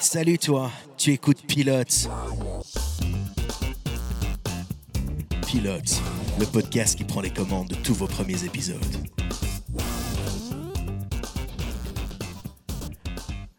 Salut toi, tu écoutes Pilote. Pilote, le podcast qui prend les commandes de tous vos premiers épisodes.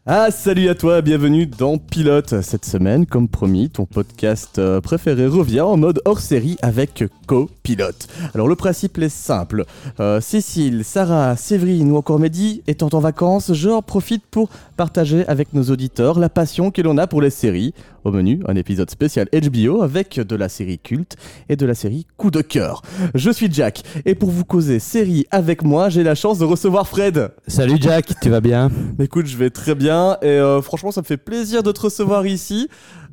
Ah salut à toi, bienvenue dans Pilote. Cette semaine, comme promis, ton podcast euh, préféré revient en mode hors série avec Co-Pilote. Alors le principe est simple. Euh, Cécile, Sarah, Séverine ou encore Mehdi étant en vacances, je en profite pour partager avec nos auditeurs la passion que l'on a pour les séries. Au menu, un épisode spécial HBO avec de la série culte et de la série coup de cœur. Je suis Jack et pour vous causer série avec moi, j'ai la chance de recevoir Fred. Salut Jack, tu vas bien? Écoute, je vais très bien et euh, franchement, ça me fait plaisir de te recevoir ici.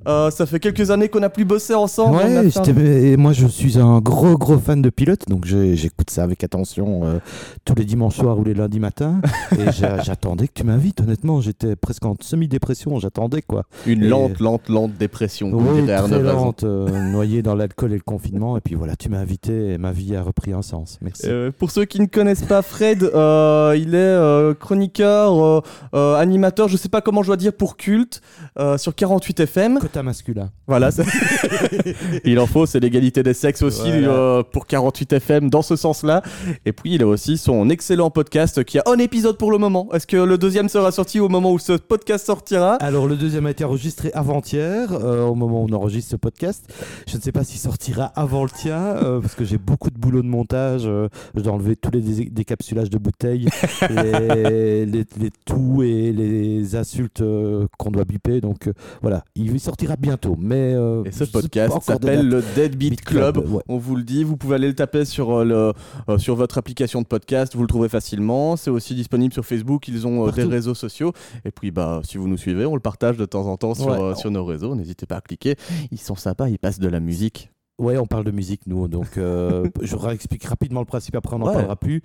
Euh, ça fait quelques années qu'on n'a plus bossé ensemble. On a Ouais, un- et moi je suis un gros gros fan de pilote, donc j'écoute ça avec attention euh, tous les dimanches soirs ou les lundis matins. et j'a- j'attendais que tu m'invites, honnêtement, j'étais presque en semi-dépression, j'attendais quoi. Une Et- lente, lente, lente dépression. Oui, très lente, euh, noyée dans l'alcool et le confinement, et puis voilà, tu m'as invité et ma vie a repris un sens. Merci. Euh, pour ceux qui ne connaissent pas Fred, euh, il est euh, chroniqueur, euh, euh, animateur, je sais pas comment je dois dire pour culte, euh, sur 48 FM. Quota masculin. Voilà, c'est- il en faut, c'est l'égalité des sexes aussi Voilà. euh, pour 48 FM dans ce sens-là. Et puis il a aussi son excellent podcast qui a un épisode pour le moment. Est-ce que le deuxième sera sorti au moment où ce podcast sortira? Alors le deuxième a été enregistré avant-hier, euh, au moment où on enregistre ce podcast. Je ne sais pas s'il sortira avant le tien, euh, parce que j'ai beaucoup de boulot de montage. euh, je dois enlever tous les dé- décapsulages de bouteilles, les, les, les tout et les insultes euh, qu'on doit biper. Donc euh, voilà, il sortira bientôt. Mais euh, Et ce podcast s'appelle le Deadbeat Beat Club. Club, ouais. On vous le dit, vous pouvez aller le taper sur, euh, le, euh, sur votre application de podcast, vous le trouvez facilement. C'est aussi disponible sur Facebook, ils ont euh, des réseaux sociaux. Et puis, bah, si vous nous suivez, on le partage de temps en temps sur, Ouais. sur nos réseaux. N'hésitez pas à cliquer. Ils sont sympas, ils passent de la musique. Ouais, on parle de musique, nous. Donc, euh, je réexplique rapidement le principe, après on n'en Ouais. parlera plus.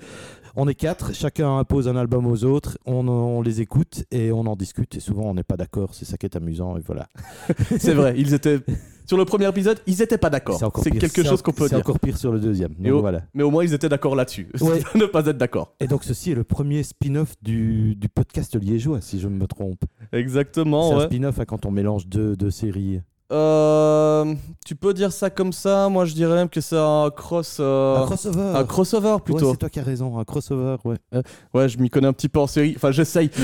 On est quatre, chacun impose un album aux autres, on, on les écoute et on en discute. Et souvent, on n'est pas d'accord, c'est ça qui est amusant. Et voilà. C'est vrai, ils étaient. Sur le premier épisode, ils n'étaient pas d'accord. C'est encore C'est pire. quelque C'est chose qu'on peut C'est dire. encore pire sur le deuxième. Donc, Et au- voilà. Mais au moins, ils étaient d'accord là-dessus. Ouais. ne pas être d'accord. Et donc, ceci est le premier spin-off du, du podcast liégeois, si je ne me trompe. Exactement, c'est un spin-off hein, quand on mélange deux, deux séries. Euh, tu peux dire ça comme ça. Moi, je dirais même que c'est un cross. euh, un crossover un crossover Ouais, plutôt. c'est toi qui as raison, un crossover, ouais. Ouais, je m'y connais un petit peu en série. Enfin, j'essaye.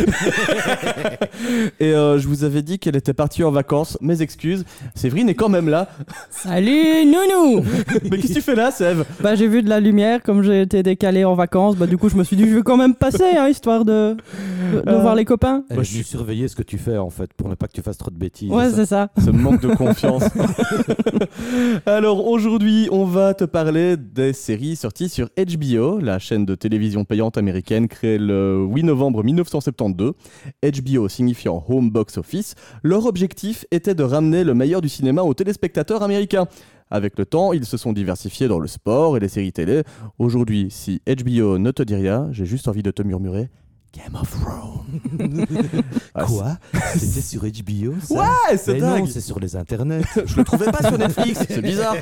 Et euh, je vous avais dit qu'elle était partie en vacances. Mes excuses. Séverine est quand même là. Salut Nounou Mais qu'est-ce que tu fais là, Sève? Bah j'ai vu de la lumière comme j'ai été décalé en vacances, bah du coup je me suis dit je vais quand même passer hein, histoire de, Euh, voir les copains. Est je venue surveiller ce que tu fais, en fait, pour ne pas que tu fasses trop de bêtises. Ouais ça. c'est ça. Ce manque de confiance. Alors aujourd'hui, on va te parler des séries sorties sur HBO, la chaîne de télévision payante américaine créée le 8 novembre 1972. HBO signifiant Home Box Office, leur objectif était de ramener le meilleur du cinéma aux téléspectateurs américains. Avec le temps, ils se sont diversifiés dans le sport et les séries télé. Aujourd'hui, si HBO ne te dit rien, j'ai juste envie de te murmurer Game of Thrones. Ah, Quoi? C'était sur HBO ça? Ouais, c'est Mais dingue non, c'est sur les internets. Je le trouvais pas sur Netflix, c'est bizarre.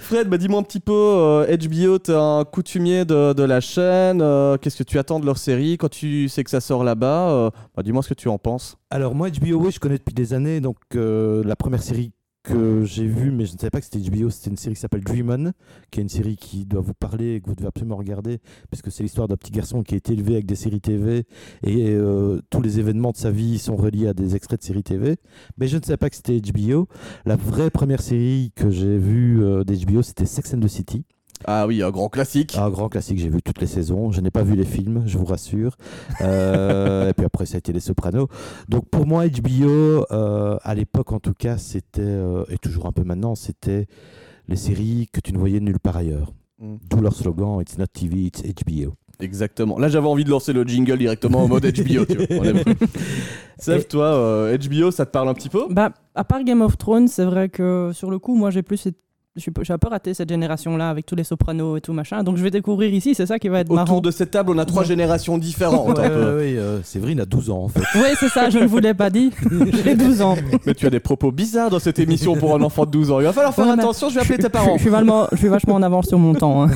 Fred, bah dis-moi un petit peu, euh, HBO, t'es un coutumier de, de la chaîne, euh, qu'est-ce que tu attends de leur série? Quand tu sais que ça sort là-bas euh, bah, Dis-moi ce que tu en penses. Alors moi HBO oui, je connais depuis des années donc euh, la première série que j'ai vue mais je ne savais pas que c'était HBO, c'était une série qui s'appelle Dream On, qui est une série qui doit vous parler et que vous devez absolument regarder parce que c'est l'histoire d'un petit garçon qui a été élevé avec des séries TV et euh, tous les événements de sa vie sont reliés à des extraits de séries TV. Mais je ne savais pas que c'était HBO. La vraie première série que j'ai vue euh, d'HBO c'était Sex and the City. Ah oui, un grand classique. Un grand classique, j'ai vu toutes les saisons. Je n'ai pas vu les films, je vous rassure. Euh, et puis après, ça a été Les Sopranos. Donc pour moi, HBO, euh, à l'époque en tout cas, c'était, euh, et toujours un peu maintenant, c'était les séries que tu ne voyais nulle part ailleurs. Mm. D'où leur slogan It's not TV, it's HBO. Exactement. Là, j'avais envie de lancer le jingle directement en mode HBO. tu vois. Sèvres, toi, euh, HBO, ça te parle un petit peu? Bah à part Game of Thrones, c'est vrai que sur le coup moi j'ai plus je suis- j'ai un peu raté cette génération-là avec tous les sopranos et tout machin. Donc je vais découvrir ici, c'est ça qui va être marrant. Autour de cette table, on a trois Ouais. générations différentes. Ouais, ouais, euh, Séverine a 12 ans en fait. Oui, c'est ça, je ne vous l'ai pas dit. J'ai 12 ans. Mais tu as des propos bizarres dans cette émission pour un enfant de 12 ans. Il va falloir faire Ouais, attention, je vais appeler tes parents. je suis vachement, je suis vachement en avance sur mon temps. hein.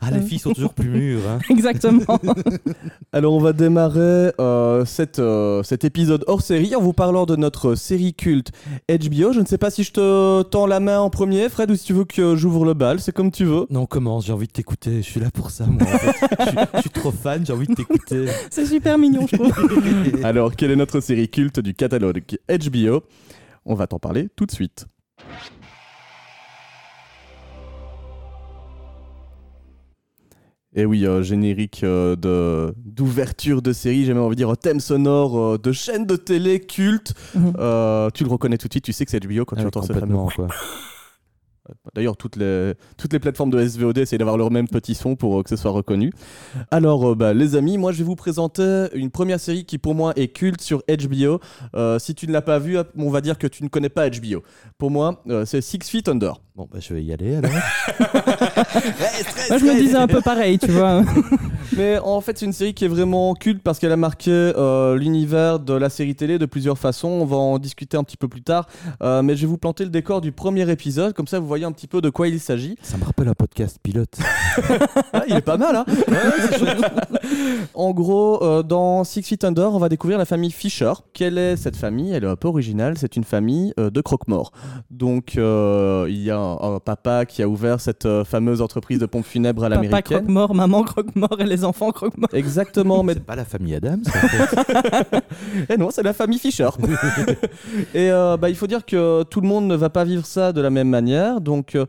Ah, les filles sont toujours plus mûres. hein. Exactement. Alors on va démarrer euh, cette, euh, cet épisode hors série en vous parlant de notre série culte HBO. Je ne sais pas si je te tends la main en premier, Fred, ou si tu veux que j'ouvre le bal, c'est comme tu veux. Non, commence, j'ai envie de t'écouter. Je suis là pour ça, moi. En fait. je, suis, je suis trop fan, j'ai envie de t'écouter. C'est super mignon, je trouve. Alors quelle est notre série culte du catalogue HBO On va t'en parler tout de suite. Et oui, euh, générique euh, de d'ouverture de série, j'ai même envie de dire un thème sonore euh, de chaîne de télé culte. Mhm. Euh, tu le reconnais tout de suite, tu sais que c'est HBO quand Ah tu oui, entends ce fameux. complètement, quoi. D'ailleurs, toutes les, toutes les plateformes de SVOD essayent d'avoir leur même petit son pour euh, que ce soit reconnu. Alors, euh, bah, les amis, moi je vais vous présenter une première série qui pour moi est culte sur HBO. Euh, si tu ne l'as pas vue, on va dire que tu ne connais pas HBO. Pour moi, c'est Six Feet Under. Bon, bah, je vais y aller alors. Moi, je me disais un peu pareil, tu vois. Mais en fait, c'est une série qui est vraiment culte parce qu'elle a marqué euh, l'univers de la série télé de plusieurs façons. On va en discuter un petit peu plus tard. Euh, mais je vais vous planter le décor du premier épisode, comme ça vous voyez un petit peu de quoi il s'agit. Ça me rappelle un podcast pilote. Ah, il est pas mal, hein En gros, euh, dans Six Feet Under, on va découvrir la famille Fisher. Quelle est cette famille? Elle est un peu originale. C'est une famille euh, de croque-morts. Donc, euh, il y a un, un papa qui a ouvert cette euh, fameuse entreprise de pompes funèbres à Papa l'américaine. croque-mort, maman croque-mort et les enfants croque-mort. Exactement, mais C'est pas la famille Adams. fait. Eh non, c'est la famille Fisher. et euh, bah, il faut dire que tout le monde ne va pas vivre ça de la même manière. Donc, euh,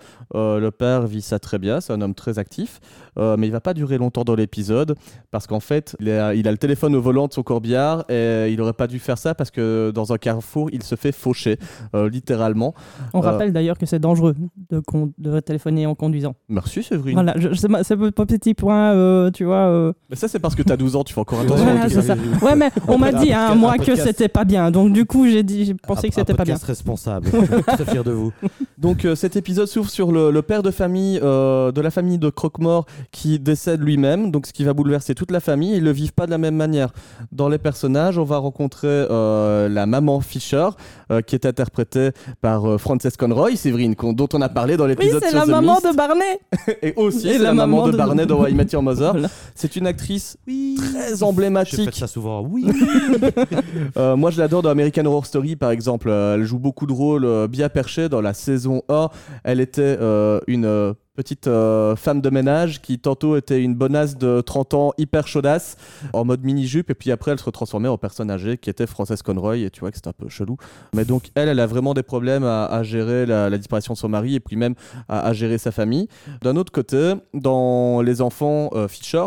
le père vit ça très bien, c'est un homme très actif. Euh, mais il va pas durer longtemps dans l'épisode parce qu'en fait, il a, il a le téléphone au volant de son corbillard et il aurait pas dû faire ça parce que dans un carrefour, il se fait faucher, euh, littéralement. On Euh. rappelle d'ailleurs que c'est dangereux de, con- de téléphoner en conduisant. Merci, Séverine. Voilà, c'est un petit point, euh, tu vois. euh, Mais ça, c'est parce que tu as 12 ans, tu fais encore attention. Voilà, à tout c'est ça. ça. Ouais, mais on m'a dit, hein, moi, que c'était pas bien. Donc, du coup, j'ai dit, j'ai pensé Un- que c'était pas bien. responsable. Je suis très fier de vous. Donc euh, cet épisode s'ouvre sur le, le père de famille euh, de la famille de Croque-Mort qui décède lui-même, donc ce qui va bouleverser toute la famille. Ils ne le vivent pas de la même manière. Dans les personnages, on va rencontrer euh, la maman Fisher, euh, qui est interprétée par euh, Frances Conroy, Séverine, dont on a parlé dans Oui, l'épisode c'est sur la The maman Mist. de Barney. Et aussi, la, la maman maman de de- Barney dans I Met Your Mother. Voilà. C'est une actrice Oui. très J'ai fait emblématique. ça souvent. Oui. Euh, moi, je l'adore dans American Horror Story, par exemple. Elle joue beaucoup de rôles euh, bien perchés. Dans la saison 1, elle était euh, une euh, petite euh, femme de ménage qui tantôt était une bonasse de 30 ans hyper chaudasse en mode mini-jupe et puis après elle se retransformait en personne âgée qui était Frances Conroy et tu vois que c'était un peu chelou mais donc elle elle a vraiment des problèmes à, gérer la, disparition de son mari et puis même à, à gérer sa famille d'un autre côté dans les enfants euh, Fisher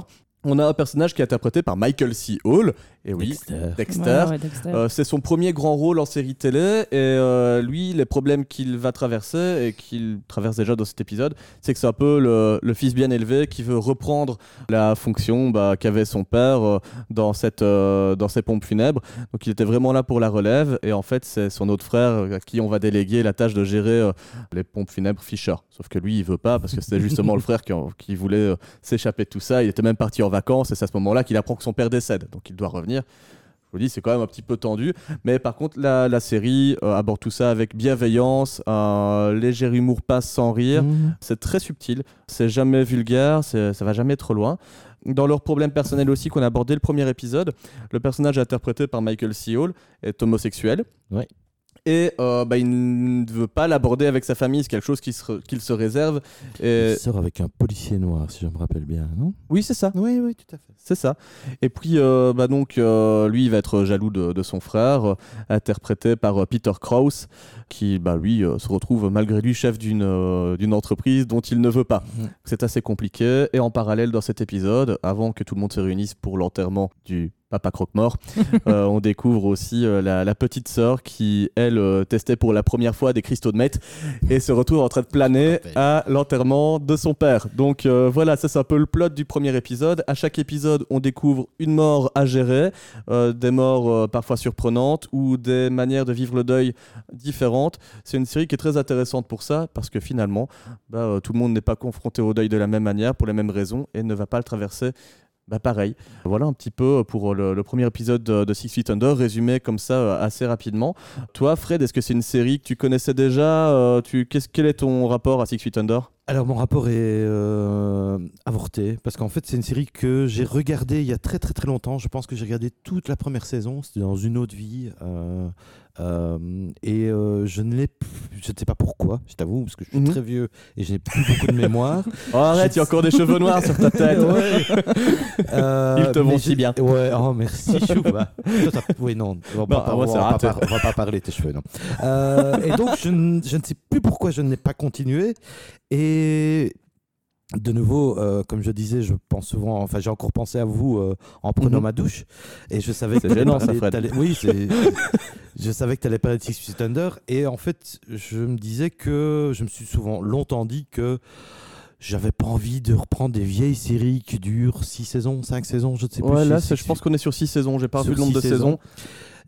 on a un personnage qui est interprété par Michael C. Hall et oui Dexter. Dexter Ouais, ouais, Dexter. euh, c'est son premier grand rôle en série télé et euh, lui, les problèmes qu'il va traverser et qu'il traverse déjà dans cet épisode, c'est que c'est un peu le, le fils bien élevé qui veut reprendre la fonction bah, qu'avait son père euh, dans, cette, euh, dans ses pompes funèbres. Donc il était vraiment là pour la relève et en fait c'est son autre frère à qui on va déléguer la tâche de gérer euh, les pompes funèbres Fisher. Sauf que lui, il veut pas parce que c'était justement le frère qui, en- qui voulait euh, s'échapper de tout ça. Il était même parti en vacances et c'est à ce moment-là qu'il apprend que son père décède. Donc il doit revenir. Je vous dis, c'est quand même un petit peu tendu. Mais par contre, la, la série euh, aborde tout ça avec bienveillance, un léger humour passe sans rire. Mhm. C'est très subtil, c'est jamais vulgaire, ça va jamais trop loin. Dans leurs problèmes personnels aussi qu'on a abordé le premier épisode, le personnage interprété par Michael C. Hall est homosexuel. Ouais. Et euh, bah, il ne veut pas l'aborder avec sa famille, c'est quelque chose qu'il se, qu'il se réserve. Et... Il sort avec un policier noir, si je me rappelle bien, non? Oui, c'est ça. Oui, oui, tout à fait. C'est ça. Et puis, euh, bah donc, euh, lui, il va être jaloux de, de son frère, euh, interprété par euh, Peter Krause, qui, bah, lui, euh, se retrouve malgré lui chef d'une euh, d'une entreprise dont il ne veut pas. C'est assez compliqué. Et en parallèle, dans cet épisode, avant que tout le monde se réunisse pour l'enterrement du Papa Croque-Mort. Euh, on découvre aussi euh, la, la petite sœur qui, elle, euh, testait pour la première fois des cristaux de meth et se retrouve en train de planer à l'enterrement de son père. Donc euh, voilà, ça c'est un peu le plot du premier épisode. À chaque épisode, on découvre une mort à gérer, euh, des morts euh, parfois surprenantes ou des manières de vivre le deuil différentes. C'est une série qui est très intéressante pour ça parce que finalement, bah, euh, tout le monde n'est pas confronté au deuil de la même manière pour les mêmes raisons et ne va pas le traverser bah pareil. Voilà un petit peu pour le, premier épisode de, Six Feet Under, résumé comme ça euh, assez rapidement. Toi, Fred, est-ce que c'est une série que tu connaissais déjà Euh, tu, Quel est ton rapport à Six Feet Under? Alors mon rapport est euh, avorté parce qu'en fait c'est une série que j'ai regardée il y a très très très longtemps. Je pense que j'ai regardé toute la première saison. C'était dans une autre vie euh, et euh, je ne l'ai. Je ne sais pas pourquoi. Je t'avoue parce que je suis Mhm. très vieux et je n'ai plus beaucoup de mémoire. Oh, arrête, il y a encore des cheveux noirs sur ta tête. Ouais. Euh, Ils te vont si bien. Ouais, oh merci Chouba. Toi, t'as- oui, non, on va, Non, pas, on va pas on va pas parler de tes cheveux, non. Et donc, je, je ne sais plus pourquoi je n'ai pas continué. Et de nouveau, euh, comme je disais, je pense souvent, enfin, j'ai encore pensé à vous euh, en prenant Mhm. ma douche. Et je savais que gênant, ça, Fred. Oui, je savais que tu allais parler de Six Feet Under. Et en fait, je me disais que. Je me suis souvent longtemps dit que j'avais pas envie de reprendre des vieilles séries qui durent 6 saisons, 5 saisons, je ne sais plus. Ouais, là, je pense qu'on est sur 6 saisons. J'ai pas vu le nombre de saisons.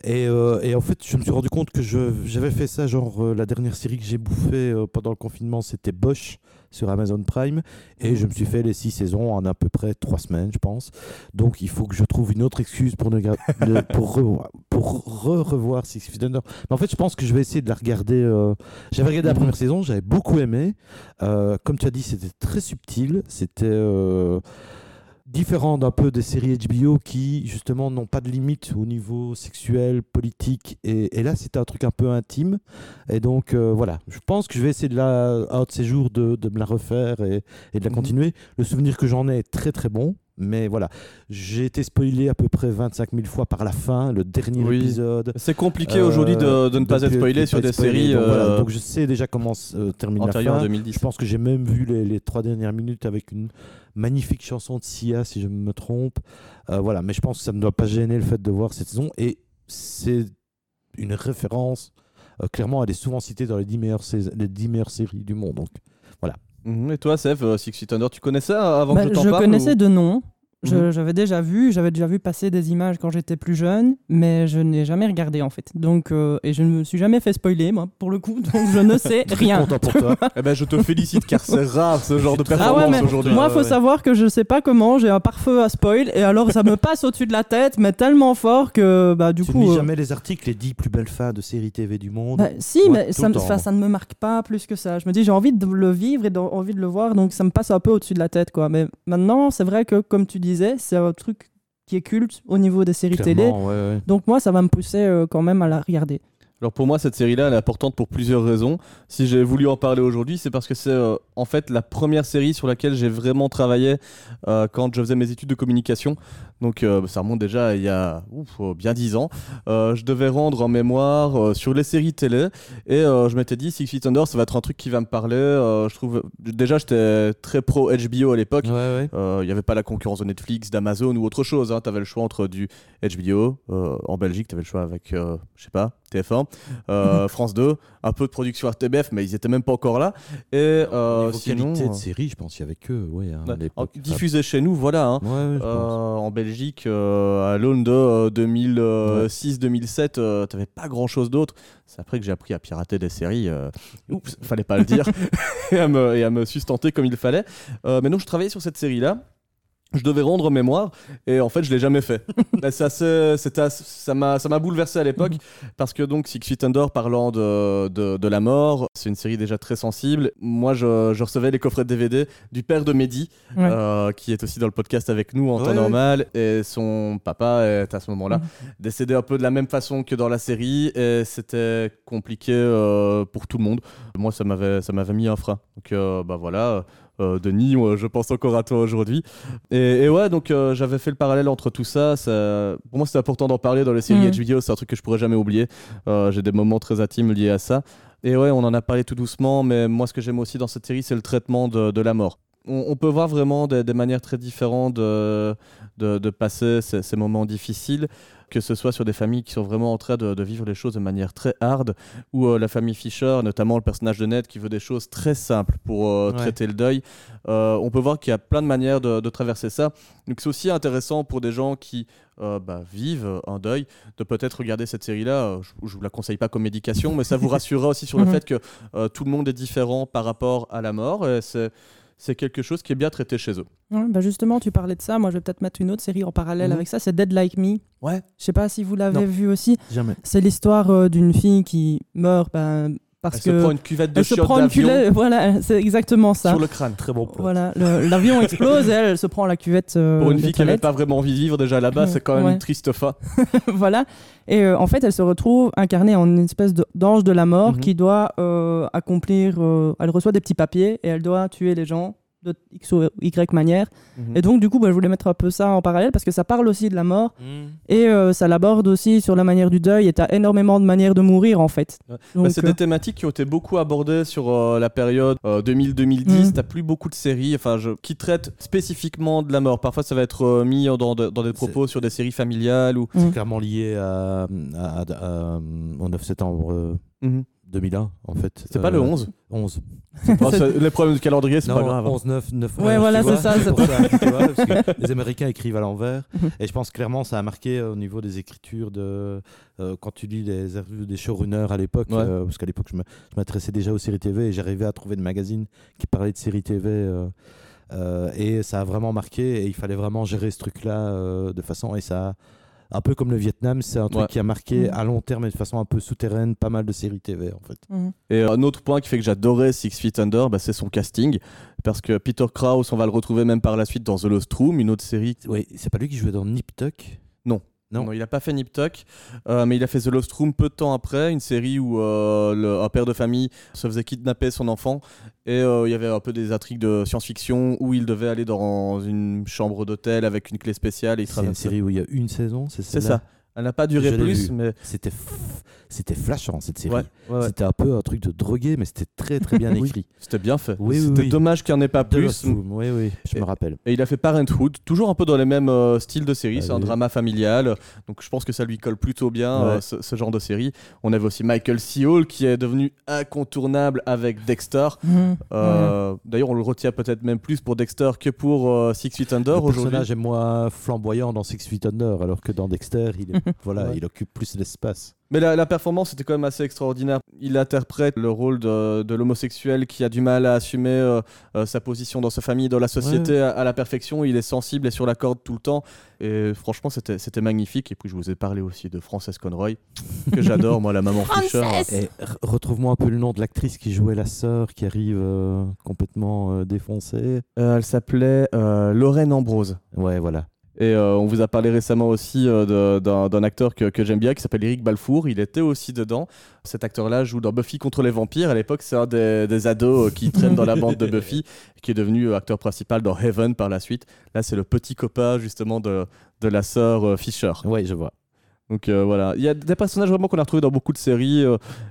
Et, euh, et en fait, je me suis rendu compte que j'avais fait ça, genre la dernière série que j'ai bouffée pendant le confinement, c'était Bosch sur Amazon Prime. Et je me suis fait les six saisons en à peu près trois semaines, je pense. Donc il faut que je trouve une autre excuse pour, ne, pour, re- re- revoir Six Feet Under. Mais en fait, je pense que je vais essayer de la regarder. euh, J'avais regardé la première saison, j'avais beaucoup aimé. Euh, comme tu as dit, c'était très subtil. C'était. euh, différent d'un peu des séries HBO qui justement n'ont pas de limite au niveau sexuel, politique et, et là c'était un truc un peu intime. Et donc euh, voilà. Je pense que je vais essayer de la un de ces jours de, de me la refaire et, et de la Mhm. continuer. Le souvenir que j'en ai est très très bon mais voilà j'ai été spoilé à peu près 25 000 fois par la fin le dernier Oui. épisode C'est compliqué Euh, aujourd'hui de, de ne pas être plus- spoilé sur des spoilé. séries donc, voilà. euh, donc je sais déjà comment se termine la fin 2010. je pense que j'ai même vu les, les trois dernières minutes avec une magnifique chanson de Sia, si je me trompe. Euh, voilà, mais je pense que ça ne doit pas gêner le fait de voir cette saison. Et c'est une référence, euh, clairement, elle est souvent citée dans les 10 meilleures, sais- les 10 meilleures séries du monde. Donc. Et toi, Seth, euh, Six Feet Under, tu connaissais euh, avant Bah, que je t'en je parle connaissais ou- de nom. Je- Mhm. J'avais déjà vu, j'avais déjà vu passer des images quand j'étais plus jeune, mais je n'ai jamais regardé en fait. Donc, euh, et je ne me suis jamais fait spoiler, moi, pour le coup, donc je ne sais très rien. content pour toi. Eh ben, je te félicite car c'est rare ce genre de Ah performance ouais, mais aujourd'hui. moi, Ouais, faut ouais. savoir que je sais pas comment, j'ai un pare-feu à spoil, et alors ça me passe au-dessus de la tête, mais tellement fort que, bah, du tu coup. ne lis euh, jamais les articles, les 10 plus belles fins de séries TV du monde. Bah, si, Moi, mais ça, ça ne me marque pas plus que ça. Je me dis, j'ai envie de le vivre et envie de le voir, donc ça me passe un peu au-dessus de la tête. quoi. Mais maintenant, c'est vrai que, comme tu disais, c'est un truc qui est culte au niveau des séries télé. Clairement, ouais, ouais. Donc moi, ça va me pousser euh, quand même à la regarder. Alors pour moi, cette série-là, elle est importante pour plusieurs raisons. Si j'ai voulu en parler aujourd'hui, c'est parce que c'est euh, en fait la première série sur laquelle j'ai vraiment travaillé euh, quand je faisais mes études de communication. Donc euh, ça remonte déjà il y a ouf, euh, bien dix ans. Euh, je devais rendre en mémoire euh, sur les séries télé et je m'étais dit Six Feet Under, ça va être un truc qui va me parler. Je trouve déjà j'étais très pro HBO à l'époque. Ouais, ouais. Il n'y avait pas la concurrence de Netflix, d'Amazon ou autre chose. Tu avais le choix entre du HBO. en Belgique, tu avais le choix avec, je sais pas, TF1, euh, France 2, un peu de production RTBF, mais ils étaient même pas encore là. Et euh, sinon, qualité de série, je pense qu'il y avait que. Ouais, hein, à ouais, diffusé chez nous, voilà. hein. Ouais, Euh, en Belgique, euh, à l'aune de euh, 2006-2007, euh, t'avais pas grand chose d'autre. C'est après que j'ai appris à pirater des séries. euh, oups, fallait pas le dire. et, à me, et à me sustenter comme il fallait. Euh, mais donc, je travaillais sur cette série-là. Je devais rendre mémoire et en fait je l'ai jamais fait. Bah, ça m'a ça m'a bouleversé à l'époque parce que donc Six Feet Under parlant de, de, de la mort, c'est une série déjà très sensible. Moi je, je recevais les coffrets de DVD du père de Mehdi Ouais. euh, qui est aussi dans le podcast avec nous en Ouais, temps ouais. normal et son papa est à ce moment-là Mhm. décédé un peu de la même façon que dans la série et c'était compliqué euh, pour tout le monde. Moi ça m'avait ça m'avait mis un frein. Donc euh, bah voilà. Euh, Denis, moi, je pense encore à toi aujourd'hui. Et, et ouais, donc euh, j'avais fait le parallèle entre tout ça. ça pour moi, c'était important d'en parler dans les séries Mhm. HBO. C'est un truc que je pourrais jamais oublier. Euh, J'ai des moments très intimes liés à ça. Et ouais, on en a parlé tout doucement, mais moi, ce que j'aime aussi dans cette série, c'est le traitement de, de la mort. on, on peut voir vraiment des, des manières très différentes de, de, de passer ces, ces moments difficiles, que ce soit sur des familles qui sont vraiment en train de, de vivre les choses de manière très hard, ou euh, la famille Fisher, notamment le personnage de Ned qui veut des choses très simples pour euh, Ouais. traiter le deuil. Euh, on peut voir qu'il y a plein de manières de, de traverser ça. Donc c'est aussi intéressant pour des gens qui euh, bah, vivent un deuil de peut-être regarder cette série-là. Je, je vous la conseille pas comme médication, mais ça vous rassurera aussi sur le Mhm. fait que euh, tout le monde est différent par rapport à la mort. et c'est c'est quelque chose qui est bien traité chez eux. Ouais, bah justement, tu parlais de ça. Moi, je vais peut-être mettre une autre série en parallèle Mhm. avec ça. C'est Dead Like Me. Ouais. Je sais pas si vous l'avez vu aussi. Jamais. C'est l'histoire euh, d'une fille qui meurt ben, parce Elle que se prend une cuvette de elle se prend une. Voilà, c'est exactement ça. sur le crâne. Très bon plot. Voilà, l'avion explose et elle, elle se prend la cuvette. euh, Pour une fille qui n'avait pas vraiment envie de vivre déjà là-bas, c'est quand même Ouais. une triste fin. voilà. Et euh, en fait, elle se retrouve incarnée en une espèce d'ange de la mort Mhm. qui doit euh, accomplir. euh, elle reçoit des petits papiers et elle doit tuer les gens de X ou Y manière. Mhm. Et donc, du coup, bah, je voulais mettre un peu ça en parallèle parce que ça parle aussi de la mort Mm. et euh, ça l'aborde aussi sur la manière du deuil. Et tu as énormément de manières de mourir en fait. Ouais. Bah, c'est euh, des thématiques qui ont été beaucoup abordées sur euh, la période euh, 2000-2010. Mhm. T'as plus beaucoup de séries enfin, je- qui traitent spécifiquement de la mort. Parfois, ça va être euh, mis dans, de- dans des propos sur des séries familiales. Ou... C'est clairement lié à, à- à- à- au 9 septembre euh, Mhm. 2001, en fait. C'est pas le 11 11. Oh, c'est- Les problèmes de calendrier, c'est pas grave. hein. 11, 9, 9. Ouais, voilà, c'est ça, c'est pour ça, tu vois, parce que les Américains écrivent à l'envers. Mhm. et je pense clairement ça a marqué euh, au niveau des écritures de. euh, quand tu lis les interviews des showrunners à l'époque, Ouais. euh, parce qu'à l'époque je m'intéressais déjà aux séries TV et j'arrivais à trouver des magazines qui parlaient de séries TV. euh, euh, et ça a vraiment marqué et il fallait vraiment gérer ce truc-là euh, de façon. Et ça. Un peu comme le Vietnam, c'est un truc Ouais. qui a marqué Mhm. à long terme et de façon un peu souterraine pas mal de séries TV en fait. mhm. Et un autre point qui fait que j'adorais Six Feet Under, bah, c'est son casting. Parce que Peter Krause, on va le retrouver même par la suite dans The Lost Room, une autre série. Oui, c'est pas lui qui jouait dans Nip Tuck? Non. Non. Non, il n'a pas fait Nip Tuck, euh, mais il a fait The Lost Room peu de temps après, une série où euh, le- un père de famille se faisait kidnapper son enfant et euh, il y avait un peu des intrigues de science-fiction où il devait aller dans une chambre d'hôtel avec une clé spéciale C'est une série où il y a une saison, c'est C'est celle-là ça. Elle n'a pas duré plus, mais C'était f- c'était flashant cette série. ouais, ouais, ouais. C'était un peu un truc de drogué, mais c'était très très bien Oui. écrit. c'était bien fait. Oui, c'était oui. dommage qu'il n'y en ait pas plus. Oui, oui, je Et- me rappelle. Et il a fait Parenthood, toujours un peu dans les mêmes euh, styles de série. Ah c'est un drama familial, donc je pense que ça lui colle plutôt bien Ouais. euh, ce, ce genre de série. On avait aussi Michael C. Hall qui est devenu incontournable avec Dexter. Mhm. Euh, D'ailleurs, on le retient peut-être même plus pour Dexter que pour euh, Six Feet Under Le aujourd'hui. personnage est moins flamboyant dans Six Feet Under, alors que dans Dexter, il, est- voilà, Ouais. il occupe plus l'espace. Mais la, la performance était quand même assez extraordinaire. Il interprète le rôle de, de l'homosexuel qui a du mal à assumer euh, euh, sa position dans sa famille, dans la société à, à la perfection. Il est sensible et sur la corde tout le temps. Et franchement, c'était magnifique. Et puis, je vous ai parlé aussi de Frances Conroy, que j'adore, moi, la maman Fisher. Et re- retrouve-moi un peu le nom de l'actrice qui jouait la sœur qui arrive euh, complètement euh, défoncée. Euh, elle s'appelait euh, Lorraine Ambrose. Ouais, voilà. Et euh, on vous a parlé récemment aussi euh, d'un acteur que, que j'aime bien qui s'appelle Eric Balfour. Il était aussi dedans. Cet acteur-là joue dans Buffy contre les vampires. À l'époque, c'est un des, des ados euh, qui traîne dans la bande de Buffy, qui est devenu acteur principal dans Heaven par la suite. Là, c'est le petit copain justement de, de la sœur Fisher. Ouais, je vois. Donc voilà, il y a des personnages vraiment qu'on a retrouvés dans beaucoup de séries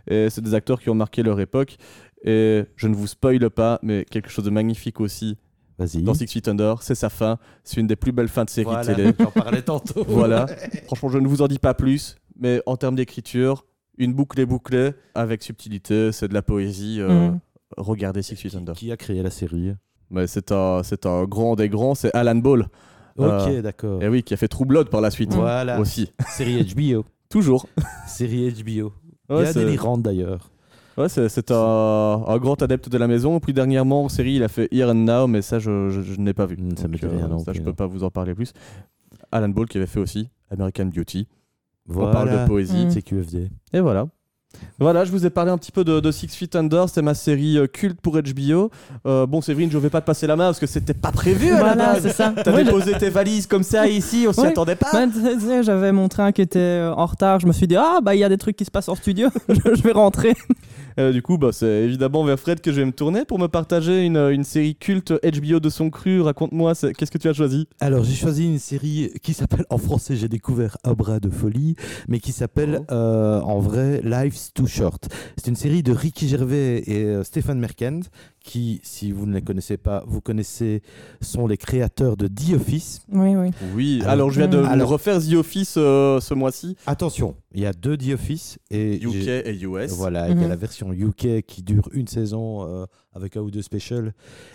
et c'est des acteurs qui ont marqué leur époque. Et je ne vous spoile pas, mais quelque chose de magnifique aussi. Dans Six Feet Under, c'est sa fin. C'est une des plus belles fins de série Voilà, télé. j'en parlais tantôt. Voilà. Franchement, je ne vous en dis pas plus, mais en termes d'écriture, une boucle est bouclée avec subtilité, c'est de la poésie. euh, Mhm. Regardez Six Feet Under. Qui a créé la série Mais c'est un, c'est un grand des grands, c'est Alan Ball. Ok, Euh, d'accord. Et oui, qui a fait True Blood par la suite. Voilà. Aussi. Série HBO. Toujours. série HBO. Ouais, Bien délirante d'ailleurs. Ouais, c'est, c'est un, un grand adepte de la maison. Plus dernièrement, en série, il a fait Here and Now, mais ça, je, je- je n'ai pas vu. Mm, ça me Donc, dit rien non ça, je plus, peux non. pas vous en parler plus. Alan Ball qui avait fait aussi American Beauty. Voilà. On parle de poésie. Mm. C'est QFD. Et voilà. Voilà, je vous ai parlé un petit peu de, de Six Feet Under, c'est ma série euh, culte pour HBO. Euh, bon, Séverine, je vais pas te passer la main parce que c'était pas prévu à la Voilà, base. c'est ça. T'as Ouais, déposé tes valises comme ça ici, on s'y Ouais. attendait pas. Sais, J'avais mon train qui était euh, en retard. Je me suis dit, ah, bah, il y a des trucs qui se passent en studio. je vais rentrer. Euh, du coup, bah, c'est évidemment vers Fred que je vais me tourner pour me partager une, une série culte HBO de son cru. Raconte-moi, qu'est-ce que tu as choisi? Alors j'ai choisi une série qui s'appelle, en français j'ai découvert Un bras de folie, mais qui s'appelle Oh. euh, en vrai Life's Too Short. C'est une série de Ricky Gervais et euh, Stéphane Merkent qui, si vous ne les connaissez pas, vous connaissez, sont les créateurs de The Office. Oui, oui. Oui, alors, Alors- je viens de Alors- refaire The Office euh, ce mois-ci, Attention, il y a deux The Office et UK et US. Voilà, il y a Mhm. la version UK qui dure une saison euh, avec un ou deux specials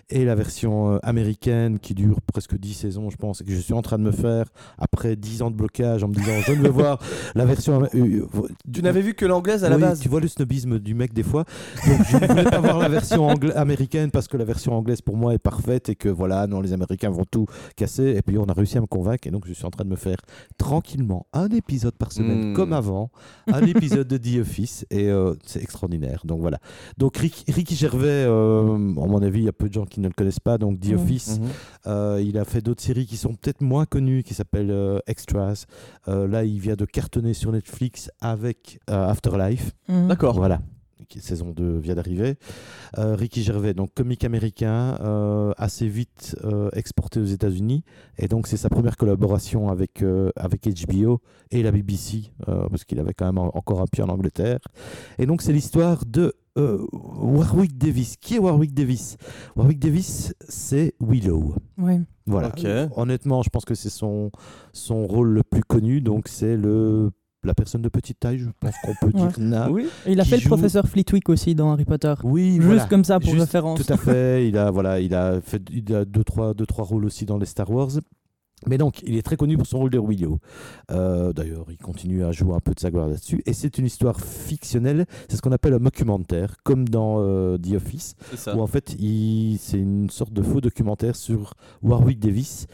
et la version euh, américaine qui dure presque 10 saisons, je pense, et que je suis en train de me faire après 10 ans de blocage en me disant je ne veux voir la version. euh, euh, Tu n'avais vu que l'anglaise à la Oui, base Tu vois le snobisme du mec des fois. Donc je ne voulais pas voir la version américaine parce que la version anglaise pour moi est parfaite et que voilà, non, les Américains vont tout casser. Et puis on a réussi à me convaincre et donc je suis en train de me faire tranquillement un épisode par semaine Mm. comme avant, un épisode de The Office et euh, c'est extraordinaire. Donc voilà. Donc Rick- Ricky Gervais, euh, à mon avis, il y a peu de gens qui ne le connaissent pas. Donc The Mm. Office, Mhm. euh, il a fait d'autres séries qui sont peut-être moins connues, qui s'appellent euh, Extras. Euh, là, il vient de cartonner sur Netflix avec euh, Afterlife. Mhm. D'accord. Voilà. Qui- Saison 2 vient d'arriver. Euh, Ricky Gervais, donc comique américain, euh, assez vite euh, exporté aux États-Unis. Et donc, c'est sa première collaboration avec, euh, avec HBO et la BBC, euh, parce qu'il avait quand même en- encore un pied en Angleterre. Et donc, c'est l'histoire de euh, Warwick Davis. Qui est Warwick Davis? Warwick Davis, c'est Willow. Oui. Voilà. Honnêtement, je pense que c'est son, son rôle le plus connu. Donc, c'est le la personne de petite taille, je pense qu'on peut Ouais. dire. Oui. Il a fait le professeur Flitwick aussi dans Harry Potter. Oui, Juste voilà. comme ça pour Juste- référence. Tout à fait. Il a voilà, il a fait il a deux trois deux trois rôles aussi dans les Star Wars. Mais donc, il est très connu pour son rôle de Willow. Euh, D'ailleurs, il continue à jouer un peu de sa gloire là-dessus. Et c'est une histoire fictionnelle. C'est ce qu'on appelle un documentaire, comme dans euh, The Office, où en fait, c'est une sorte de faux documentaire sur Warwick Davis,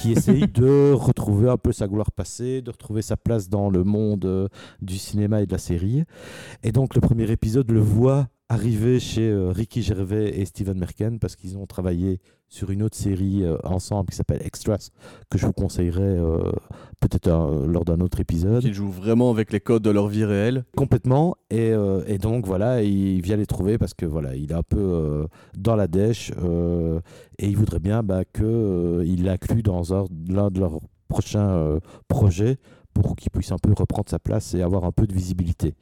qui essaye de retrouver un peu sa gloire passée, de retrouver sa place dans le monde euh, du cinéma et de la série. Et donc, le premier épisode le voit arriver chez euh, Ricky Gervais et Steven Merken parce qu'ils ont travaillé sur une autre série euh, ensemble qui s'appelle Extras que je vous conseillerais euh, peut-être lors d'un autre épisode. Qu'ils jouent vraiment avec les codes de leur vie réelle. complètement. Et, euh, et donc voilà il vient les trouver parce que voilà il est un peu dans la dèche et il voudrait bien bah, que euh, il l'inclue dans un- l'un de leurs prochains projets pour qu'il puisse un peu reprendre sa place et avoir un peu de visibilité.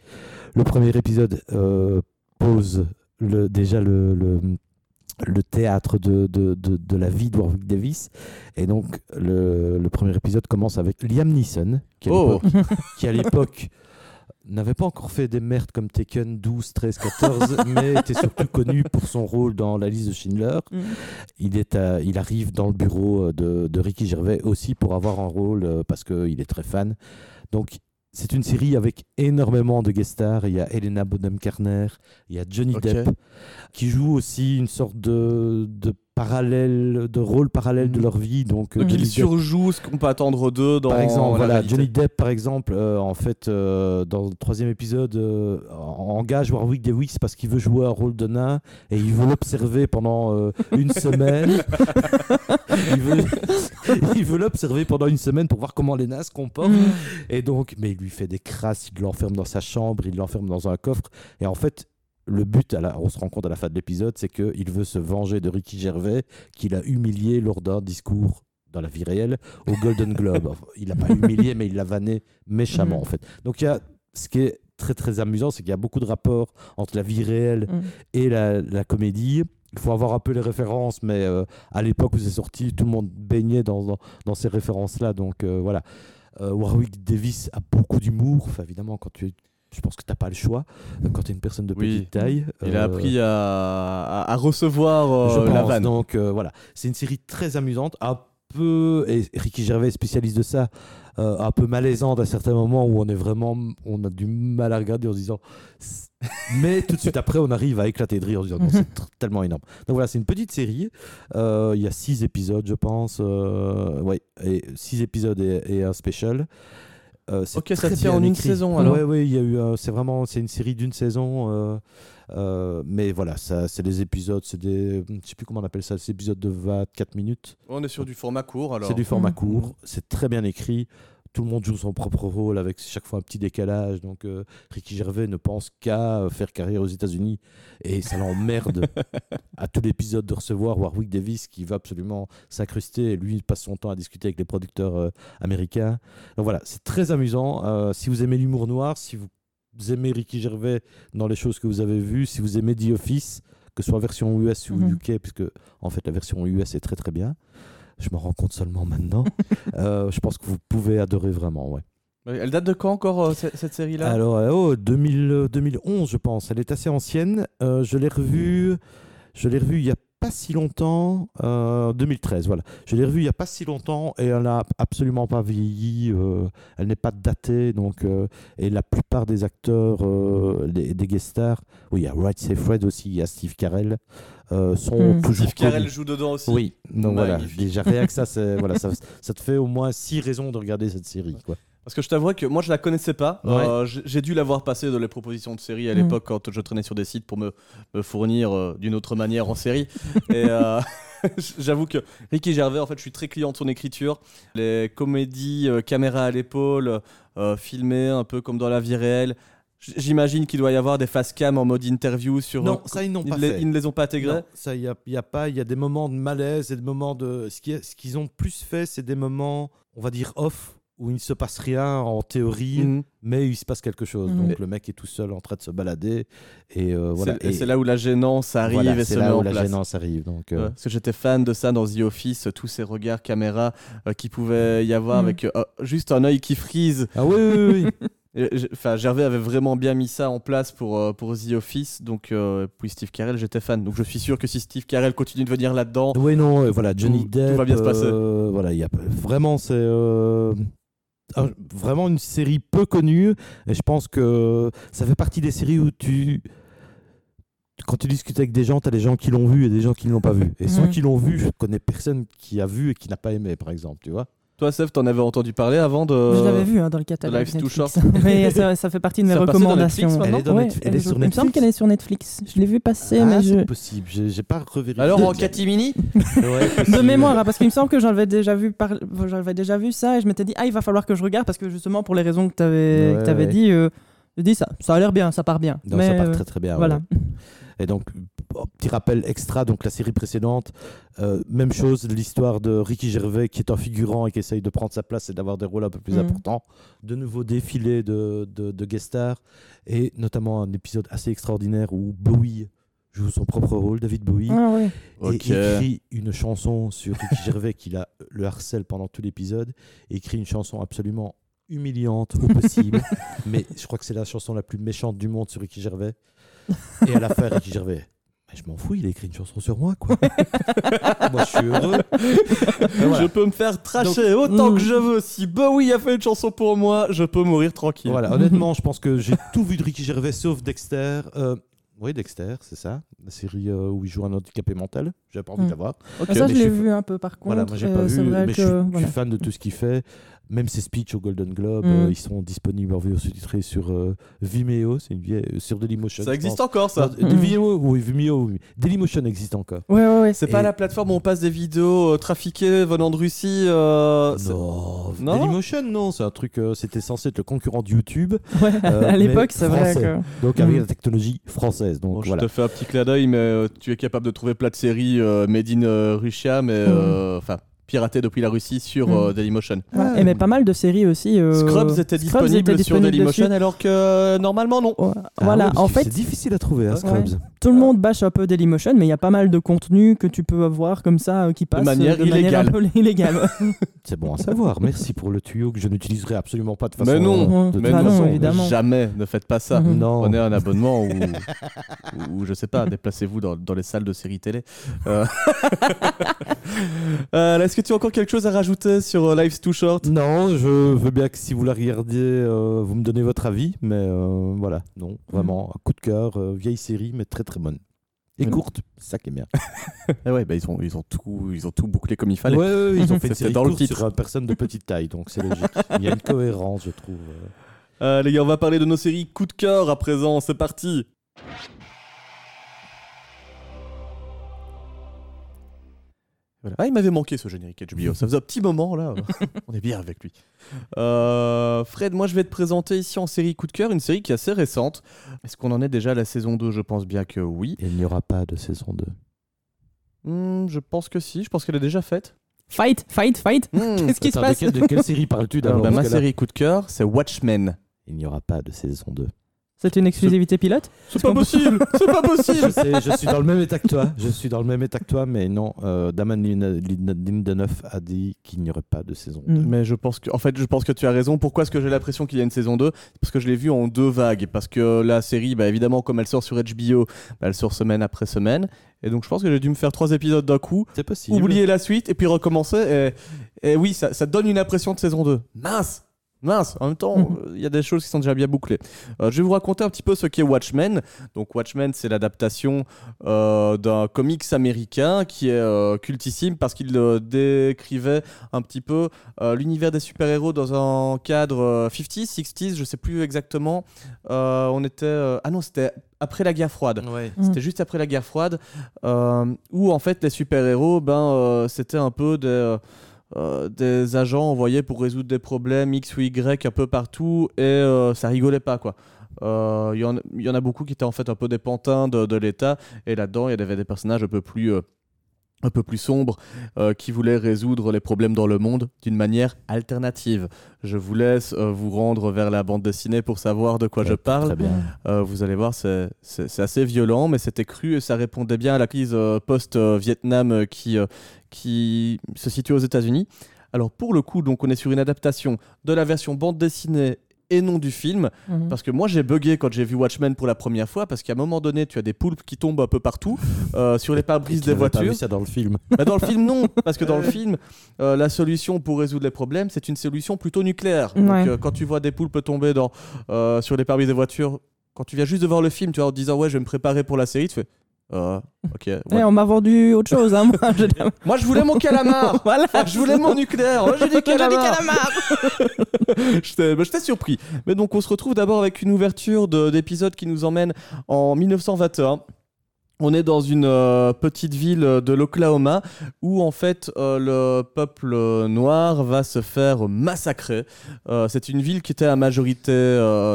Le premier épisode pose le, déjà le, le, le théâtre de, de, de, de la vie de Warwick Davis. Et donc, le, le premier épisode commence avec Liam Neeson, qui à Oh. l'époque- qui à l'époque n'avait pas encore fait des merdes comme Taken 12, 13, 14, mais était surtout connu pour son rôle dans la liste de Schindler. Mhm. Il, est à- il arrive dans le bureau euh, de, de Ricky Gervais aussi pour avoir un rôle euh, parce qu'il est très fan. Donc, c'est une série avec énormément de guest stars. Il y a Helena Bonham Carter, il y a Johnny. Depp qui joue aussi une sorte de, de parallèle, de rôle parallèle de Mhm. leur vie. Donc, euh. Johnny Qu'ils Depp- surjouent ce qu'on peut attendre d'eux dans par exemple, la voilà, réalité. Johnny Depp, par exemple, euh, en fait, euh, dans le troisième épisode, euh, en- engage Warwick Davis parce qu'il veut jouer un rôle de nain et il veut l'observer pendant euh, une semaine. il veut, il veut l'observer pendant une semaine pour voir comment les nains se comportent. Mhm. Et donc, mais il lui fait des crasses, il l'enferme dans sa chambre, il l'enferme dans un coffre. Et en fait, le but, à la- on se rend compte à la fin de l'épisode, c'est qu'il veut se venger de Ricky Gervais, qu'il a humilié lors d'un discours dans la vie réelle au Golden Globe. Il l'a pas humilié, mais il l'a vanné méchamment, Mhm. en fait. Donc, il y a, ce qui est très, très amusant, c'est qu'il y a beaucoup de rapports entre la vie réelle Mhm. et la, la comédie. Il faut avoir un peu les références, mais euh, à l'époque où c'est sorti, tout le monde baignait dans, dans, dans ces références-là. Donc euh, voilà. Euh, Warwick Davis a beaucoup d'humour. Enfin, évidemment, quand tu es- je pense que tu n'as pas le choix euh, quand tu es une personne de Oui. petite taille. Il a Euh, appris à, à- à recevoir euh, la vanne. Donc voilà, c'est une série très amusante, un peu et Ricky Gervais est spécialiste de ça, euh, un peu malaisante à certains moments où on est vraiment, on a du mal à regarder en se disant, mais tout de suite après on arrive à éclater de rire en se disant c'est tellement énorme. Donc voilà, c'est une petite série. Euh, Il y a six épisodes, je pense, euh, ouais, et six épisodes et, et un special. Euh, c'est Ok, ça très tient bien en une écrit. saison, alors. Ouais, ouais, il y a eu, euh, c'est vraiment, c'est une série d'une saison. euh, euh, mais voilà, ça, c'est des épisodes, c'est des, je sais plus comment on appelle ça, c'est des épisodes de 24 minutes. On est sur du format court alors. C'est du format Mhm. court, c'est très bien écrit. Tout le monde joue son propre rôle avec chaque fois un petit décalage. Donc euh, Ricky Gervais ne pense qu'à euh, faire carrière aux États-Unis et ça l'emmerde à tout l'épisode de recevoir Warwick Davis qui va absolument s'incruster et lui passe son temps à discuter avec les producteurs euh, américains. Donc voilà, c'est très amusant. Euh, si vous aimez l'humour noir, si vous aimez Ricky Gervais dans les choses que vous avez vues, si vous aimez The Office, que ce soit version US ou Mhm. UK, puisque en fait la version US est très très bien. Je m'en rends compte seulement maintenant. Euh, je pense que vous pouvez adorer vraiment, ouais. Elle date de quand encore euh, cette, cette série-là? Alors, euh, oh, 2000, euh, 2011, je pense. Elle est assez ancienne. Euh, je l'ai revue. Je l'ai revue il y a pas si longtemps. euh, 2013, voilà. Je l'ai revue il y a pas si longtemps et elle n'a absolument pas vieilli. euh, elle n'est pas datée, donc. euh, et la plupart des acteurs, euh, des, des guest stars, oui, il y a Right Safe Fred aussi, il y a Steve Carell, euh, sont Hmm. toujours Steve Carell joue dedans aussi. Oui, donc voilà. Déjà rien que ça, c'est- voilà, ça, ça te fait au moins six raisons de regarder cette série, quoi. Parce que je t'avoue que moi je la connaissais pas. Ouais. Euh, j'ai dû la voir passer dans les propositions de séries à Mm. l'époque quand je traînais sur des sites pour me, me fournir euh, d'une autre manière en série. Et euh, j'avoue que Ricky Gervais, en fait, je suis très client de son écriture. Les comédies euh, caméra à l'épaule, euh, filmées un peu comme dans la vie réelle. J'imagine qu'il doit y avoir des face cam en mode interview sur. Non, ça, ils n'ont pas les- fait. ils ne les ont pas intégrés. Non, ça, il n'y a, y a pas. Il y a des moments de malaise et des moments de. Ce qu'ils ont plus fait, c'est des moments, on va dire, off, où il ne se passe rien en théorie, Mhm. mais il se passe quelque chose. Mhm. Donc le mec est tout seul en train de se balader. Et euh, voilà. C'est- et Et c'est là où la gênance arrive voilà, et c'est se met là en où la place. gênance arrive. Donc, euh, Ouais, parce que j'étais fan de ça dans The Office, tous ces regards caméra euh, qui pouvaient y avoir Mm. avec euh, juste un œil qui frise. Ah oui, oui, oui. Enfin, Gervais avait vraiment bien mis ça en place pour, euh, pour The Office, donc euh, puis Steve Carell, j'étais fan. Donc je suis sûr que si Steve Carell continue de venir là-dedans, Oui, non, euh, voilà, Johnny Tout- tout Depp. va bien se passer. voilà, il y a vraiment, c'est euh, un- vraiment une série peu connue. Et je pense que ça fait partie des séries où tu. Quand tu discutes avec des gens, tu as des gens qui l'ont vu et des gens qui ne l'ont pas vu. Et ceux qui l'ont vu, je connais personne qui a vu et qui n'a pas aimé, par exemple, tu vois. Toi, Seth, t'en avais entendu parler avant de. Je l'avais vu hein, dans le catalogue. Life's Too Netflix. Mais ça, ça fait partie de mes Ça recommandations. Netflix, Elle est, dans Ouais, Netfllix- elle est sur Il me semble Netflix. qu'elle est sur Netflix. Je l'ai vu passer, Ah, mais je... c'est possible. J'ai pas revérifié. Alors en catimini Ouais, de mémoire, hein, parce qu'il me semble que j'avais déjà vu par... j'avais déjà vu ça et je m'étais dit ah il va falloir que je regarde parce que justement pour les raisons que tu avais, Ouais, ouais. dit, euh, je dis ça, ça a l'air bien, ça part bien. Donc mais ça part euh, très très bien. voilà. ouais. Et donc, petit rappel extra, donc la série précédente, euh, même chose, l'histoire de Ricky Gervais qui est un figurant et qui essaye de prendre sa place et d'avoir des rôles un peu plus Mhm. importants. De nouveau défilé de, de, de guest stars et notamment un épisode assez extraordinaire où Bowie joue son propre rôle, David Bowie, Ah ouais. et Ok. écrit une chanson sur Ricky Gervais qui la- le harcèle pendant tout l'épisode, écrit une chanson absolument humiliante au possible, mais je crois que c'est la chanson la plus méchante du monde sur Ricky Gervais. Et à la fin, Ricky Gervais, je m'en fous, il a écrit une chanson sur moi, quoi. moi, je suis heureux. Voilà. Je peux me faire tracher autant Mm. que je veux. Si Bowie a fait une chanson pour moi, je peux mourir tranquille. Voilà, honnêtement, je pense que j'ai tout vu de Ricky Gervais sauf Dexter. Euh, oui, Dexter, c'est ça, la série euh, où il joue un handicapé mental. J'avais pas envie Mm. de la voir. Ok. Ah, ça, je l'ai vu un peu par contre. Voilà, moi j'ai euh, pas c'est vu, vrai mais que, je, suis, je suis voilà. fan de tout ce qu'il fait. Même ses speeches au Golden Globe, Mm. euh, ils sont disponibles en VO sous-titré sur euh, Vimeo, c'est une vieille, euh, sur Dailymotion. Ça existe encore ça Non, Mm. Vimeo, oui, Vimeo, oui. Dailymotion existe encore. Ouais, ouais, ouais. C'est pas la plateforme où on passe des vidéos euh, trafiquées venant de Russie euh, Non, Non Dailymotion, non, c'est un truc, euh, c'était censé être le concurrent de YouTube, Ouais, Euh, à l'époque, c'est vrai que. donc avec Mm. la technologie française. Donc Bon, je voilà. te fais un petit clin d'œil, mais euh, tu es capable de trouver plein de séries euh, made in euh, Russia, mais euh, piratées depuis la Russie sur Mm. euh, Dailymotion. Ah, Ouais, et mais pas mal de séries aussi. euh, Scrubs était disponible était sur Dailymotion, dessus. alors que euh, normalement non. Ouais, Ah voilà, en fait, c'est difficile à trouver, hein, Ouais. Scrubs. Tout le monde bâche un peu Dailymotion, mais il y a pas mal de contenu que tu peux avoir comme ça euh, qui passe manière euh, illégale. un peu illégale. ouais. C'est bon à savoir. Merci pour le tuyau que je n'utiliserai absolument pas de façon. Mais non, euh, de mais toute non, façon. évidemment. jamais, ne faites pas ça. Mhm. Non. Prenez un abonnement ou, ou je sais pas, déplacez-vous dans, dans les salles de séries télé. Euh, euh, Est-ce que tu as encore quelque chose à rajouter sur euh, Life's Too Short? Non, je veux bien que si vous la regardez, euh, vous me donnez votre avis, mais euh, voilà, non, vraiment, un coup de cœur, euh, vieille série, mais très très bonne. Et courte, c'est ça qui est bien. Ah ouais, bah ils, ont, ils, ont tout, ils ont tout bouclé comme il fallait. Ouais, ouais, ouais, ils ont fait une série dans le titre. sur personne de petite taille, donc c'est logique. Il y a une cohérence, je trouve. Euh, les gars, on va parler de nos séries coup de cœur à présent. C'est parti. Voilà. Ah, il m'avait manqué ce générique HBO. Ça faisait un petit moment là. on est bien avec lui. Euh, Fred, moi je vais te présenter ici en série coup de cœur une série qui est assez récente. Est-ce qu'on en est déjà à la saison 2 Je pense bien que oui. Il n'y aura pas de saison 2. Hmm, je pense que si. Je pense qu'elle est déjà faite. Fight, fight, fight. Hmm. Qu'est-ce qui se passe de quelle série parles-tu d'abord bah, ma que là, série coup de cœur, c'est Watchmen. Il n'y aura pas de saison 2. C'est une exclusivité pilote? C'est pas possible C'est pas Je, possible sais, je suis dans le même état que toi. Je suis dans le même état que toi, mais non. Euh, Daman Lin- Lin- Lindelof a dit qu'il n'y aurait pas de saison. Mm. Mais je pense que, en fait, je pense que tu as raison. Pourquoi est-ce que j'ai l'impression qu'il y a une saison 2 Parce que je l'ai vu en deux vagues. Parce que la série, bah, évidemment, comme elle sort sur HBO, bah, elle sort semaine après semaine. Et donc, je pense que j'ai dû me faire trois épisodes d'un coup, C'est possible. oublier la suite et puis recommencer. Et, et oui, ça, ça donne une impression de saison 2. Mince Mince, en même temps, Mhm. il y a des choses qui sont déjà bien bouclées. Euh, je vais vous raconter un petit peu ce qu'est Watchmen. Donc Watchmen, c'est l'adaptation euh, d'un comics américain qui est euh, cultissime parce qu'il euh, décrivait un petit peu euh, l'univers des super-héros dans un cadre euh, 50s, 60s, je sais plus exactement. Euh, on était... euh, ah non, c'était après la guerre froide. Ouais. Mm. C'était juste après la guerre froide, euh, où en fait les super-héros, ben, euh, c'était un peu des, euh, euh, des agents envoyés pour résoudre des problèmes X ou Y un peu partout, et euh, ça rigolait pas quoi. Euh, Il y, en- il y en a beaucoup qui étaient en fait un peu des pantins de, de l'État, et là-dedans il y avait des personnages un peu plus, euh, un peu plus sombres euh, qui voulaient résoudre les problèmes dans le monde d'une manière alternative. Je vous laisse euh, vous rendre vers la bande dessinée pour savoir de quoi je parle. Euh, vous allez voir, c'est assez violent, mais c'était cru et ça répondait bien à la crise post-Vietnam qui, qui se situe aux États-Unis. Alors pour le coup, donc on est sur une adaptation de la version bande dessinée et non du film, Mhm. parce que moi j'ai bugué quand j'ai vu Watchmen pour la première fois, parce qu'à un moment donné, tu as des poulpes qui tombent un peu partout euh, sur les pare-brises des n'avais pas voitures. vu ça dans le film. Bah, dans le film, non, parce que dans le film, euh, la solution pour résoudre les problèmes, c'est une solution plutôt nucléaire. Ouais. Donc, euh, quand tu vois des poulpes tomber dans, euh, sur les pare-brises des voitures, quand tu viens juste de voir le film, tu vois, en te disant ouais, je vais me préparer pour la série, tu fais euh, ok. ouais. Eh, on m'a vendu autre chose, hein, moi. Je dis- Moi, je voulais mon calamar. voilà. Enfin, je voulais mon nucléaire. Moi, j'ai dit calamar. calamar. J'étais bah, j'étais surpris. Mais donc, on se retrouve d'abord avec une ouverture de- d'épisode qui nous emmène en 1921. On est dans une euh, petite ville de l'Oklahoma où en fait euh, le peuple noir va se faire massacrer. Euh, c'est une ville qui était à majorité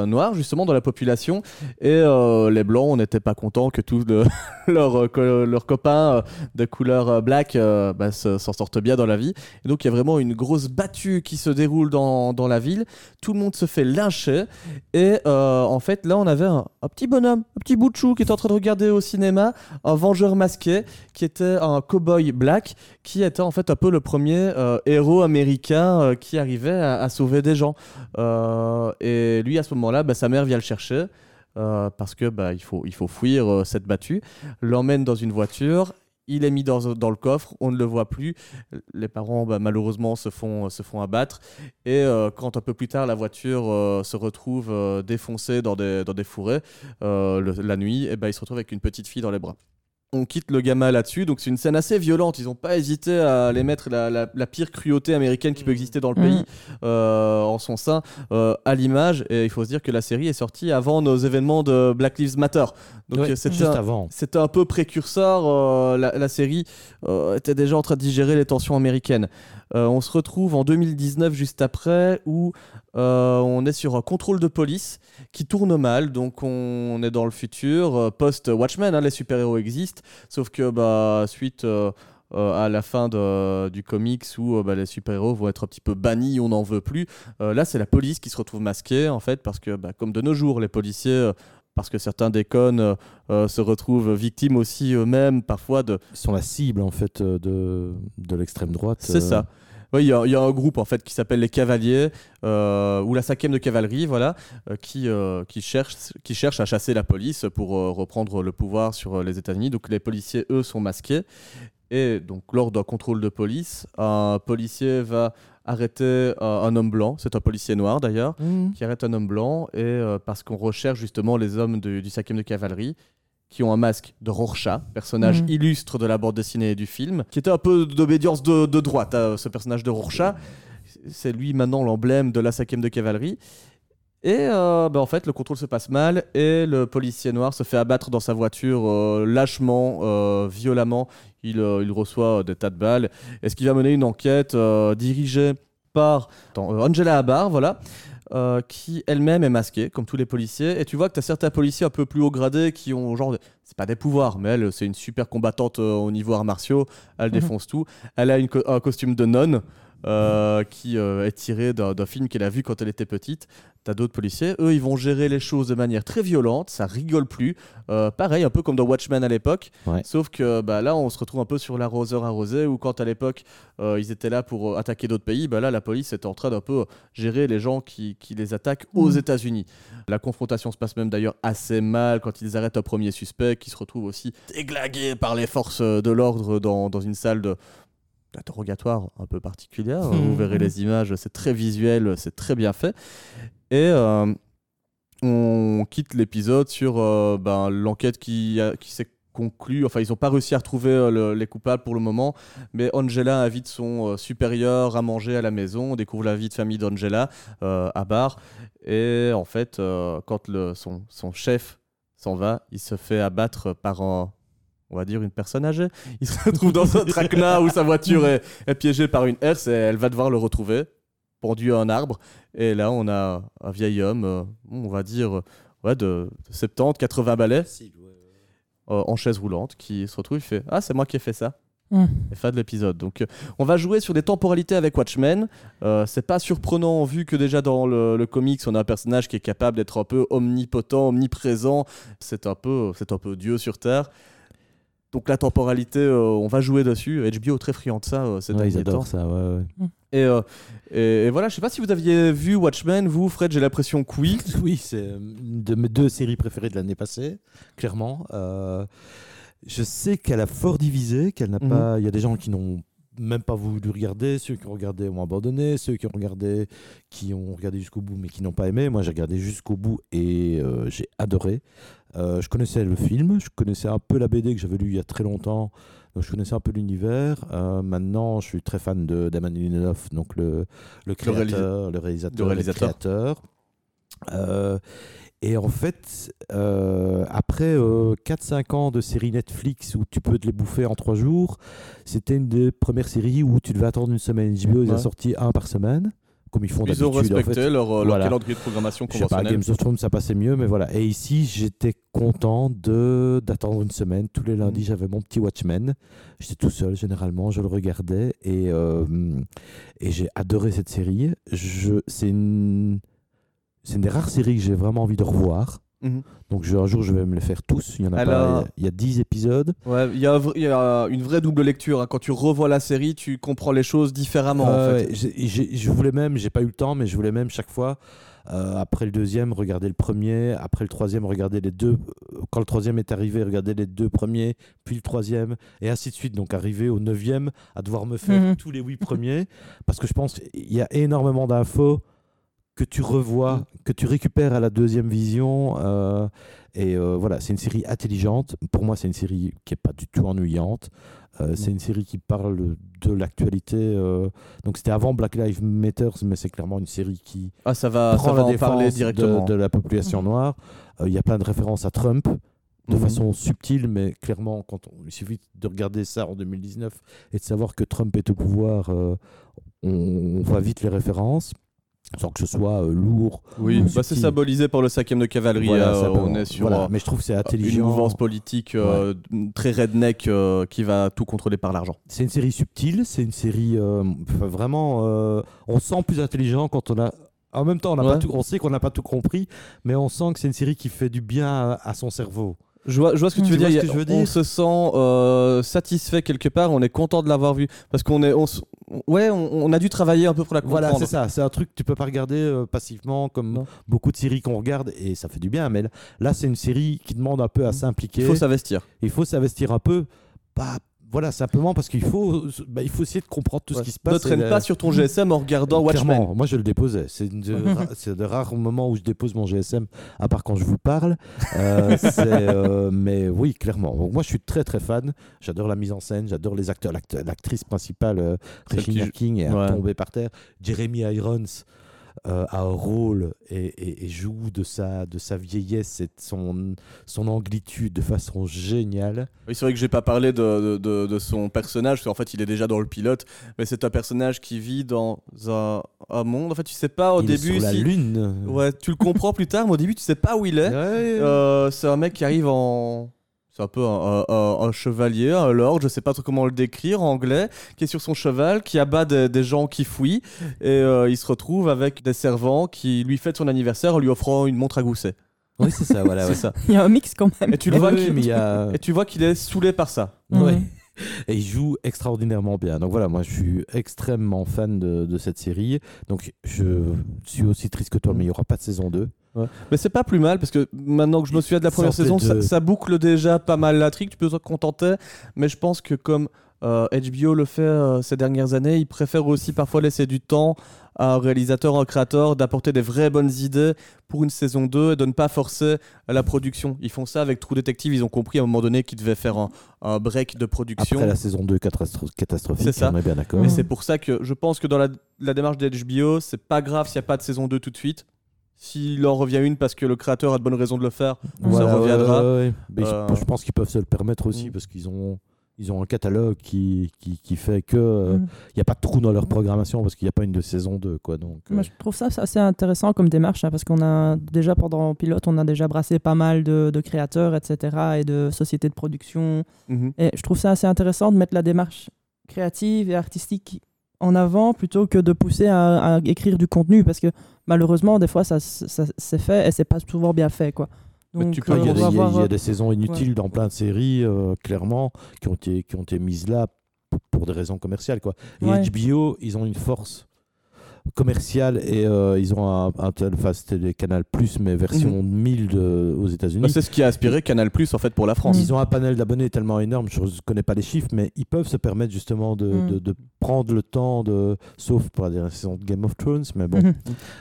noire justement dans la population et les blancs on n'était pas contents que tous le- leurs co- leurs copains de couleur black bah, se- s'en sortent bien dans la vie. Et donc il y a vraiment une grosse battue qui se déroule dans, dans la ville. Tout le monde se fait lyncher et en fait là on avait un, un petit bonhomme, un petit bout de chou qui était en train de regarder au cinéma un vengeur masqué qui était un cowboy black qui était en fait un peu le premier euh, héros américain euh, qui arrivait à, sauver des gens. Euh, et lui à ce moment-là, bah, sa mère vient le chercher. parce que bah, il, faut, il faut fuir cette battue, l'emmène dans une voiture, il est mis dans, le coffre, on ne le voit plus, les parents bah, malheureusement se font, abattre, et euh, quand un peu plus tard la voiture euh, se retrouve euh, défoncée dans des, fourrés la nuit, et ben il se retrouve avec une petite fille dans les bras. On quitte le gamin là-dessus, donc c'est une scène assez violente. Ils n'ont pas hésité à les mettre la, la- la pire cruauté américaine qui peut exister dans le pays euh, en son sein euh, à l'image. Et il faut se dire que la série est sortie avant nos événements de Black Lives Matter. Donc c'était juste un- avant. c'était un peu précurseur. euh, la, la série euh, était déjà en train de digérer les tensions américaines. Euh, on se retrouve en 2019, juste après, où euh, on est sur un contrôle de police qui tourne mal. Donc on est dans le futur, euh, post-Watchmen, hein, les super-héros existent. Sauf que bah, suite euh, euh, à la fin de- du comics où euh, bah, les super-héros vont être un petit peu bannis, on n'en veut plus. là, c'est la police qui se retrouve masquée, en fait, parce que bah, comme de nos jours, les policiers... parce que certains déconnent, euh, se retrouvent victimes aussi eux-mêmes parfois de, Ils sont la cible en fait de, de l'extrême droite. c'est euh, ça. Oui, il y, a- il y a un groupe en fait qui s'appelle les Cavaliers euh, ou la 5e de cavalerie, voilà, euh, qui, euh, qui, cherche, qui cherche à chasser la police pour reprendre le pouvoir sur les États-Unis. Donc les policiers, eux, sont masqués. Et donc lors d'un contrôle de police, un policier va arrêter un homme blanc. C'est un policier noir d'ailleurs Mhm. qui arrête un homme blanc et parce qu'on recherche justement les hommes du, du 5e de cavalerie qui ont un masque de Rorschach, personnage Mhm. illustre de la bande dessinée et du film, qui était un peu d'obédience de, de droite, hein, ce personnage de Rorschach. C'est lui maintenant l'emblème de la 5e de cavalerie. Et euh, bah, en fait, le contrôle se passe mal et le policier noir se fait abattre dans sa voiture euh, lâchement, euh, violemment. Il, il reçoit des tas de balles. Et ce qui va mener une enquête dirigée par Angela Abar, voilà, euh, qui elle-même est masquée, comme tous les policiers. Et tu vois que tu as certains policiers un peu plus haut gradés qui ont genre. C'est pas des pouvoirs, mais elle, c'est une super combattante euh, au niveau arts martiaux. Elle Mhm. défonce tout. Elle a une co- un costume de nonne. Euh, qui euh, est tiré d'un film qu'elle a vu quand elle était petite. T'as d'autres policiers, eux, ils vont gérer les choses de manière très violente, ça rigole plus. Euh, pareil, un peu comme dans Watchmen à l'époque. Ouais. Sauf que bah, là, on se retrouve un peu sur l'arroseur arrosé, où quand à l'époque, ils étaient là pour attaquer d'autres pays, bah, là, la police est en train d'un peu gérer les gens qui, qui les attaquent aux Mhm. États-Unis. La confrontation se passe même d'ailleurs assez mal quand ils arrêtent un premier suspect qui se retrouve aussi déglagué par les forces de l'ordre dans, dans une salle de d'interrogatoire un peu particulière. Mhm. Vous verrez les images, c'est très visuel, c'est très bien fait. Et euh, on quitte l'épisode sur euh, ben, l'enquête qui, qui s'est conclue. Enfin, ils n'ont pas réussi à retrouver euh, le- les coupables pour le moment, mais Angela invite son supérieur à manger à la maison. On découvre la vie de famille d'Angela à bar. Et en fait, quand le, son, son chef s'en va, il se fait abattre par un. On va dire une personne âgée. Il se retrouve dans un traquenard où sa voiture est, est piégée par une herse et elle va devoir le retrouver, pendu à un arbre. Et là, on a un vieil homme, euh, on va dire euh, ouais, de, de 70, 80 balais, euh, en chaise roulante, qui se retrouve, il fait Ah, c'est moi qui ai fait ça. Mm. Et fin de l'épisode. Donc, euh, on va jouer sur des temporalités avec Watchmen. Euh, c'est pas surprenant vu que déjà dans le, le comics, on a un personnage qui est capable d'être un peu omnipotent, omniprésent. C'est un peu, c'est un peu Dieu sur terre. Donc la temporalité, euh, on va jouer dessus. HBO est très friand de ça euh, Ouais, ils adorent ça, ouais, ouais. Et, euh, et, et voilà, je sais pas si vous aviez vu Watchmen, vous, Fred, j'ai l'impression que oui. Oui, c'est une de mes deux séries préférées de l'année passée, clairement. Je sais qu'elle a fort divisé, qu'elle n'a Mhm. pas. Il y a des gens qui n'ont même pas voulu regarder, ceux qui ont regardé ont abandonné, ceux qui ont regardé, qui ont regardé jusqu'au bout mais qui n'ont pas aimé. Moi, j'ai regardé jusqu'au bout et euh, j'ai adoré. Euh, je connaissais le film, je connaissais un peu la BD que j'avais lu il y a très longtemps, donc je connaissais un peu l'univers. Euh, maintenant, je suis très fan de Damon Lindelof, donc le, le créateur, le, réalisateur, le réalisateur. créateur. Euh, et en fait, euh, après 4-5 ans de séries Netflix où tu peux te les bouffer en 3 jours, c'était une des premières séries où tu devais attendre une semaine. HBO, ils ont Ouais. sorti un par semaine, comme ils font Ils ont d'habitude. en respecté fait. leur, leur Voilà. calendrier de programmation Je sais pas, conventionnelle. Games of Thrones, ça passait mieux, mais voilà. Et ici, j'étais content de d'attendre une semaine. Tous les lundis, Mhm. j'avais mon petit Watchmen. J'étais tout seul, généralement, je le regardais et, euh, et j'ai adoré cette série. Je, c'est une, c'est une des rares séries que j'ai vraiment envie de revoir. Mhm. Donc je, un jour, je vais me les faire tous. Il y en a Alors- pas. Il y a 10 épisodes. Ouais, il y, a un vr- il y a une vraie double lecture. hein. Quand tu revois la série, tu comprends les choses différemment. en fait. je voulais même, j'ai pas eu le temps, mais je voulais même chaque fois, euh, après le deuxième, regarder le premier, après le troisième, regarder les deux. euh, Quand le troisième est arrivé, regarder les deux premiers, puis le troisième, et ainsi de suite. Donc arriver au neuvième, à devoir me faire Mhm. tous les huit premiers, parce que je pense qu'il y a énormément d'infos que tu revois, Mhm. que tu récupères à la deuxième vision. euh, et euh, voilà, c'est une série intelligente. Pour moi, c'est une série qui est pas du tout ennuyante. Euh, c'est une série qui parle de l'actualité. euh, donc c'était avant Black Lives Matter, mais c'est clairement une série qui Ah, ça va, prend ça va la en défense parler de- directement. de, la population noire. Euh, Il y a plein de références à Trump de Mhm. façon subtile, mais clairement, quand on, il suffit de regarder ça en 2019 et de savoir que Trump est au pouvoir, euh, on, on voit vite les références, sans que ce soit euh, lourd. Oui, ou bah, c'est symbolisé par le 5 de cavalerie. Voilà, euh, on est sur voilà. euh, mais je trouve c'est une intelligent. mouvance politique euh, très redneck euh, qui va tout contrôler par l'argent. C'est une série subtile, c'est une série euh, vraiment. euh, on se sent plus intelligent quand on a. En même temps, on, Ouais. pas tout, on sait qu'on n'a pas tout compris, mais on sent que c'est une série qui fait du bien à, à son cerveau. Je vois, je vois ce que tu Tu veux dire. que On se sent euh, satisfait quelque part. On est content de l'avoir vu parce qu'on est, on s- ouais, on, on a dû travailler un peu pour la comprendre. Voilà, c'est ça. C'est un truc que tu peux pas regarder euh, passivement comme Non. beaucoup de séries qu'on regarde et ça fait du bien. Mais là, c'est une série qui demande un peu à s'impliquer. Il faut s'investir. Il faut s'investir un peu. Pas voilà, simplement parce qu'il faut, bah, il faut essayer de comprendre tout Ouais. ce qui se passe. Ne traîne pas sur ton GSM en regardant Watchmen. Clairement, moi je le déposais. C'est de, c'est de rares moments où je dépose mon GSM, à part quand je vous parle. Euh, euh, mais oui, clairement. Donc, moi je suis très très fan. J'adore la mise en scène, j'adore les acteurs. L'act- L'actrice principale, euh, qui Regina joue- King, est Ouais. tombée par terre. Jeremy Irons euh, a un rôle et, et- et joue de sa, de sa vieillesse et de son, son amplitude de façon géniale. Oui, c'est vrai que j'ai pas parlé de, de- son personnage, parce qu'en fait, il est déjà dans le pilote, mais c'est un personnage qui vit dans un, un monde. En fait, tu sais pas au Il est début sur la si. lune. Ouais, tu le comprends plus tard, mais au début, tu sais pas où il est. Ouais. Euh, c'est un mec qui arrive en. C'est un peu un, un- un chevalier, un lord, je sais pas trop comment le décrire, anglais, qui est sur son cheval, qui abat des, des gens qui fuient, et euh, il se retrouve avec des servants qui lui fêtent son anniversaire en lui offrant une montre à gousset. Oui, c'est ça, voilà. ouais. ça. Il y a un mix quand même. Et tu le vois qu'il- mais il y a- et tu vois qu'il est saoulé par ça. Mhm. Et il joue extraordinairement bien. Donc voilà, moi je suis extrêmement fan de, de cette série. Donc je suis aussi triste que toi, mais il n'y aura pas de saison 2. Mais c'est pas plus mal parce que maintenant que je me souviens de la première saison, de- ça, ça boucle déjà pas mal l'intrigue. Tu peux te contenter, mais je pense que comme euh, HBO le fait euh, ces dernières années, ils préfèrent aussi parfois laisser du temps à un réalisateur, un créateur d'apporter des vraies bonnes idées pour une saison 2 et de ne pas forcer la production. Ils font ça avec True Detective. Ils ont compris à un moment donné qu'ils devaient faire un, un break de production. Après la saison 2 catastro- catastrophique, C'est ça. on est bien d'accord. Mhm. c'est pour ça que je pense que dans la, la démarche d'HBO, c'est pas grave s'il n'y a pas de saison 2 tout de suite. S'il en revient une parce que le créateur a de bonnes raisons de le faire, Voilà, ça reviendra. ouais, ouais. Mais je- Euh, je pense qu'ils peuvent se le permettre aussi Mm. parce qu'ils ont, ils ont un catalogue qui, qui, qui fait que il Mm. n'y a pas de trou dans leur programmation parce qu'il n'y a pas une de saison 2. Quoi, donc, Moi, euh, je trouve ça assez intéressant comme démarche hein, parce qu'on a déjà pendant Pilote, on a déjà brassé pas mal de, de créateurs, etc. et de sociétés de production. Mhm. Et je trouve ça assez intéressant de mettre la démarche créative et artistique en avant plutôt que de pousser à, à écrire du contenu parce que malheureusement, des fois, ça, ça, c'est fait et c'est pas souvent bien fait. Quoi. Donc, Ah, il y, a y y euh, des saisons inutiles dans plein de séries, euh, clairement, qui ont, été, qui ont été mises là pour des raisons commerciales. Quoi. Et Ouais. HBO, ils ont une force commerciale et euh, ils ont un, un tel, enfin c'était Canal Plus, mais version 1000 de- aux États-Unis. Bah, c'est ce qui a aspiré Canal Plus en fait pour la France. Ils ont un panel d'abonnés tellement énorme, je ne connais pas les chiffres, mais ils peuvent se permettre justement de, Mm. de- de prendre le temps de. Sauf pour la dernière saison de Game of Thrones, mais bon. Mhm.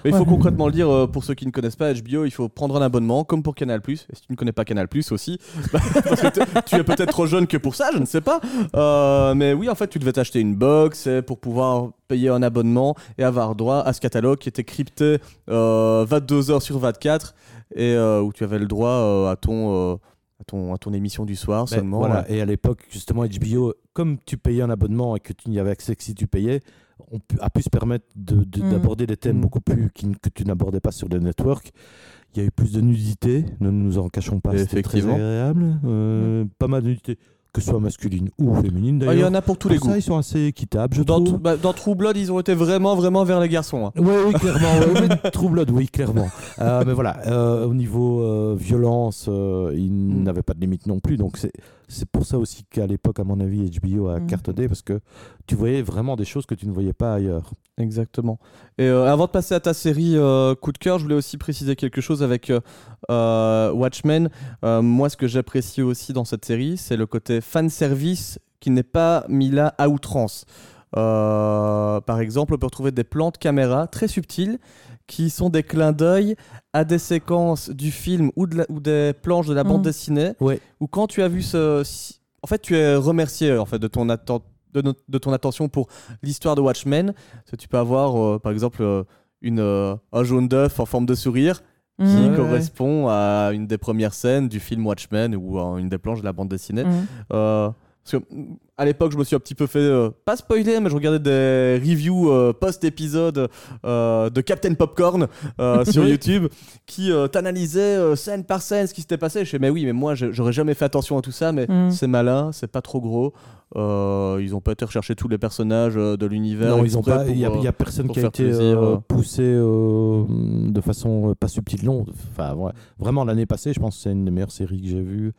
Mais il faut Ouais. concrètement le dire euh, pour ceux qui ne connaissent pas HBO, il faut prendre un abonnement comme pour Canal Plus. Et si tu ne connais pas Canal Plus aussi, bah, parce que tu es peut-être trop jeune que pour ça, je ne sais pas. Euh, mais oui, en fait, tu devais t'acheter une box pour pouvoir payer un abonnement et avoir droit à ce catalogue qui était crypté euh, 22 heures sur 24 et euh, où tu avais le droit euh, à ton euh, à ton à ton émission du soir Ben, seulement. voilà. ouais. Et à l'époque, justement, HBO, comme tu payais un abonnement et que tu n'y avais accès que si tu payais, on a pu se permettre de- de- Mm. d'aborder des thèmes Mm. beaucoup plus qui- que tu n'abordais pas sur les networks. Il y a eu plus de nudité, ne nous en cachons pas, c'était très Effectivement. agréable. Euh, Pas mal de nudité, que ce soit masculine ou féminine Ah, Il y d'ailleurs. en a pour tous les goûts. ça, ils sont assez équitables, je Dans, trouve. bah, dans True Blood, ils ont été vraiment, vraiment vers les garçons. hein. Oui, oui, clairement. ouais, mais True Blood, oui, clairement. Euh, mais voilà, euh, au niveau euh, violence, euh, il Mm. n'avait pas de limite non plus. Donc c'est c'est pour ça aussi qu'à l'époque, à mon avis, HBO a Mm. cartonné parce que tu voyais vraiment des choses que tu ne voyais pas ailleurs. Exactement. Et euh, avant de passer à ta série euh, coup de cœur, je voulais aussi préciser quelque chose avec euh, Watchmen. Moi, ce que j'apprécie aussi dans cette série, c'est le côté fan service qui n'est pas mis là à outrance. Euh, par exemple, on peut retrouver des plans de caméra très subtils qui sont des clins d'œil à des séquences du film ou, de la- ou des planches de la bande Mhm. dessinée. Ouais. Ou quand tu as vu ce, si- en fait, tu es remercié en fait de ton atten- de, no- de ton attention pour l'histoire de Watchmen. Parce que tu peux avoir, euh, par exemple, euh, une, euh, un jaune d'œuf en forme de sourire qui Mhm. Ouais. correspond à une des premières scènes du film Watchmen ou à une des planches de la bande dessinée. Mhm. Parce que à l'époque, je me suis un petit peu fait, euh, pas spoiler, mais je regardais des reviews euh, post-épisode euh, de Captain Popcorn sur. YouTube qui t'analysaient euh, scène par scène ce qui s'était passé. Je fais, mais oui, mais moi, j'aurais jamais fait attention à tout ça, mais Mm. c'est malin, c'est pas trop gros. Ils ont pas été rechercher tous les personnages de l'univers. Non, ils ont pas. Il n'y a, personne qui a été poussé de façon pas subtile. Non, enfin, ouais. vraiment l'année passée, je pense que c'est une des meilleures séries que j'ai vues.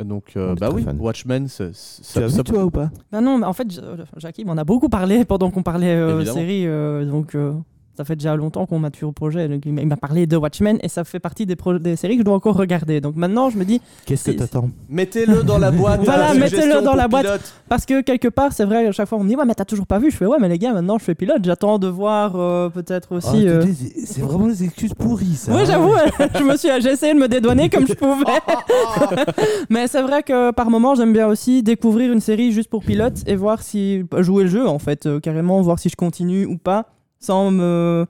Et donc, euh, bah oui, fan. Watchmen, ça, ça- toi ou pas? Bah non, mais en fait, Ja- Jackie m'en a beaucoup parlé pendant qu'on parlait euh, série, euh, donc euh, ça fait déjà longtemps qu'on mature au projet. Donc il m'a- m'a parlé de Watchmen et ça fait partie des, séries que je dois encore regarder. Donc maintenant, je me dis, Qu'est-ce que t'attends Mettez-le dans la boîte. Voilà, mettez-le dans la boîte. pilote. parce que quelque part, c'est vrai, à chaque fois on me dit, ouais, mais t'as toujours pas vu. Je fais, ouais, mais les gars, maintenant je fais pilote, j'attends de voir euh, peut-être aussi. Ah, euh, C'est vraiment des excuses pourries, ça. Oui, hein. j'avoue, je me suis, j'ai essayé de me dédouaner comme je pouvais. Mais c'est vrai que par moment, j'aime bien aussi découvrir une série juste pour pilote et voir si jouer le jeu en fait, euh, carrément voir si je continue ou pas, sans me,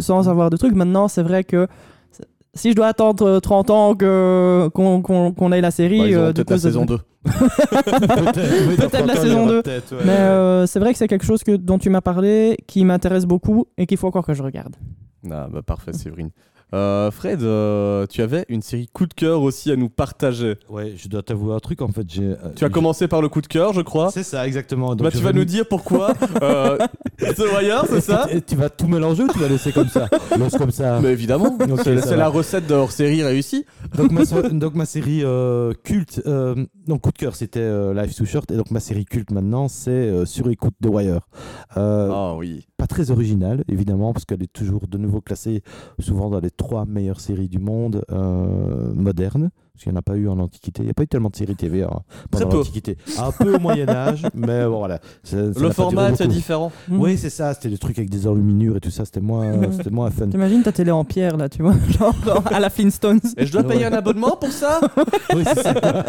sans avoir de trucs. Maintenant, c'est vrai que si je dois attendre euh, 30 ans que qu'on qu'on- qu'on ait la série, Bah, euh, peut-être la ça- saison 2. Peut-être la 30 ans, saison il y aura 2. peut-être, ouais, Mais euh, c'est vrai que c'est quelque chose que, dont tu m'as parlé, qui m'intéresse beaucoup et qu'il faut encore que je regarde. Ah, bah, parfait, Séverine. Euh, Fred, euh, tu avais une série coup de cœur aussi à nous partager. Ouais, je dois t'avouer un truc en fait. j'ai, euh, Tu as commencé par le coup de cœur, je crois. C'est ça, exactement. Donc, Bah, tu vas nous dire pourquoi euh, The Wire, c'est ça Et tu vas tout mélanger ou tu vas laisser comme ça Laisse comme ça. Mais évidemment, c'est ça c'est va. la recette de hors série réussie. donc, ma, so- donc ma série euh, culte, euh, donc coup de cœur c'était euh, Life Too Short et donc ma série culte maintenant c'est euh, Sur écoute de Wire. Euh, Ah oui. Pas très originale évidemment parce qu'elle est toujours de nouveau classée souvent dans les trois meilleures séries du monde euh, modernes. Parce qu'il n'y en a pas eu en Antiquité. Il n'y a pas eu tellement de séries TV hein, Très pendant peu. l'Antiquité. Un peu au Moyen-Âge, mais bon, voilà. Ça- ça n'a Le format, beaucoup. différent. Mhm. Oui, c'est ça. C'était des trucs avec des enluminures et tout ça. C'était moins, c'était moins fun. T'imagines ta télé en pierre là, tu vois, genre genre à la Flintstones. Et je dois payer Ouais. un abonnement pour ça Oui, c'est ça.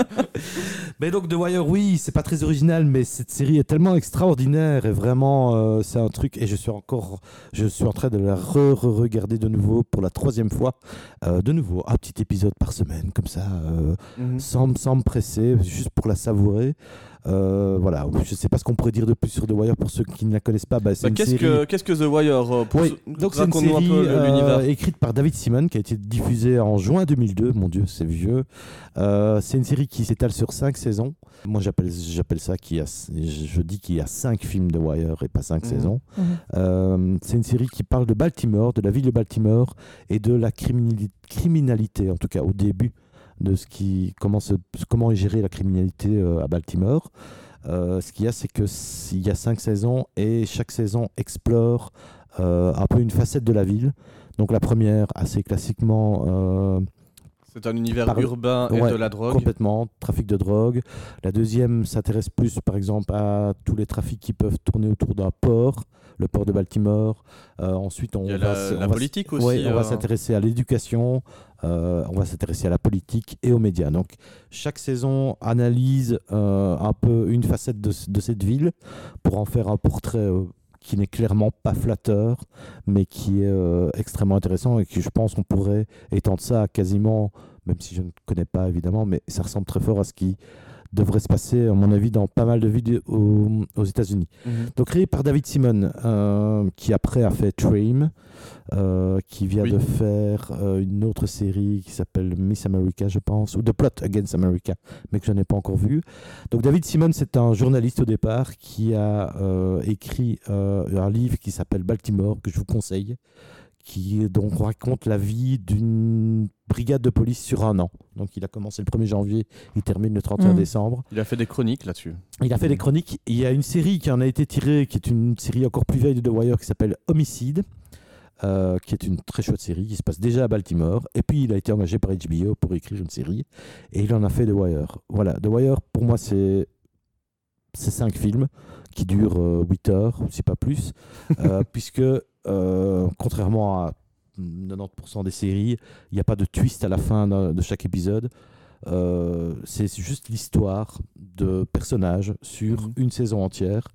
mais donc The Wire, oui, c'est pas très original, mais cette série est tellement extraordinaire et vraiment, euh, c'est un truc. Et je suis encore, je suis en train de la re-regarder de nouveau pour la troisième fois. Euh, de nouveau, un petit épisode par semaine, comme ça, euh, sans, sans me presser, juste pour la savourer. Euh, voilà, je sais pas ce qu'on pourrait dire de plus sur The Wire pour ceux qui ne la connaissent pas. Bah, Bah, Qu'est-ce série- que, The Wire euh, pour oui, ce- donc c'est une série euh, l'univers. écrite par David Simon qui a été diffusée en juin 2002. Mon Dieu, c'est vieux. Euh, c'est une série qui s'étale sur cinq saisons. Moi, j'appelle j'appelle ça a, je dis qu'il y a cinq films de Wire et pas cinq Mhm. saisons. Mhm. Euh, c'est une série qui parle de Baltimore, de la ville de Baltimore et de la criminali- criminalité, en tout cas au début de ce qui comment se- comment est gérée la criminalité euh, à Baltimore. Euh, ce qu'il y a, c'est que s- il y a cinq saisons et chaque saison explore euh, un peu une facette de la ville. Donc la première, assez classiquement, euh, C'est un univers Par- urbain et Ouais, de la drogue. complètement trafic de drogue. La deuxième s'intéresse plus, par exemple, à tous les trafics qui peuvent tourner autour d'un port, le port de Baltimore. Ensuite, on Il y a va, la, s- la on va s- politique aussi. Ouais, on va s'intéresser à l'éducation, euh, on va s'intéresser à la politique et aux médias. Donc, chaque saison analyse euh, un peu une facette de, cette ville pour en faire un portrait euh, qui n'est clairement pas flatteur, mais qui est extrêmement intéressant et que je pense qu'on pourrait étendre ça à quasiment, même si je ne connais pas évidemment, mais ça ressemble très fort à ce qui devrait se passer, à mon avis, dans pas mal de villes aux, aux États-Unis. mhm. Donc créé par David Simon, euh, qui après a fait Train, euh, qui vient Oui. de faire euh, une autre série qui s'appelle Miss America, je pense, ou The Plot Against America, mais que je n'ai pas encore vu. Donc David Simon, c'est un journaliste au départ qui a euh, écrit un livre qui s'appelle Baltimore, que je vous conseille, qui donc raconte la vie d'une brigade de police sur un an. Donc il a commencé le 1er janvier, il termine le 31 Mm. décembre. Il a fait des chroniques là-dessus. Il a fait des chroniques. Il y a une série qui en a été tirée, qui est une série encore plus vieille de The Wire, qui s'appelle Homicide, euh, qui est une très chouette série, qui se passe déjà à Baltimore. Et puis, il a été engagé par HBO pour écrire une série. Et il en a fait The Wire. Voilà, The Wire, pour moi, c'est c'est cinq films qui durent 8 heures, si pas plus, euh, puisque, euh, contrairement à 90% des séries, il n'y a pas de twist à la fin de chaque épisode. Euh, c'est juste l'histoire de personnages sur Mhm. une saison entière.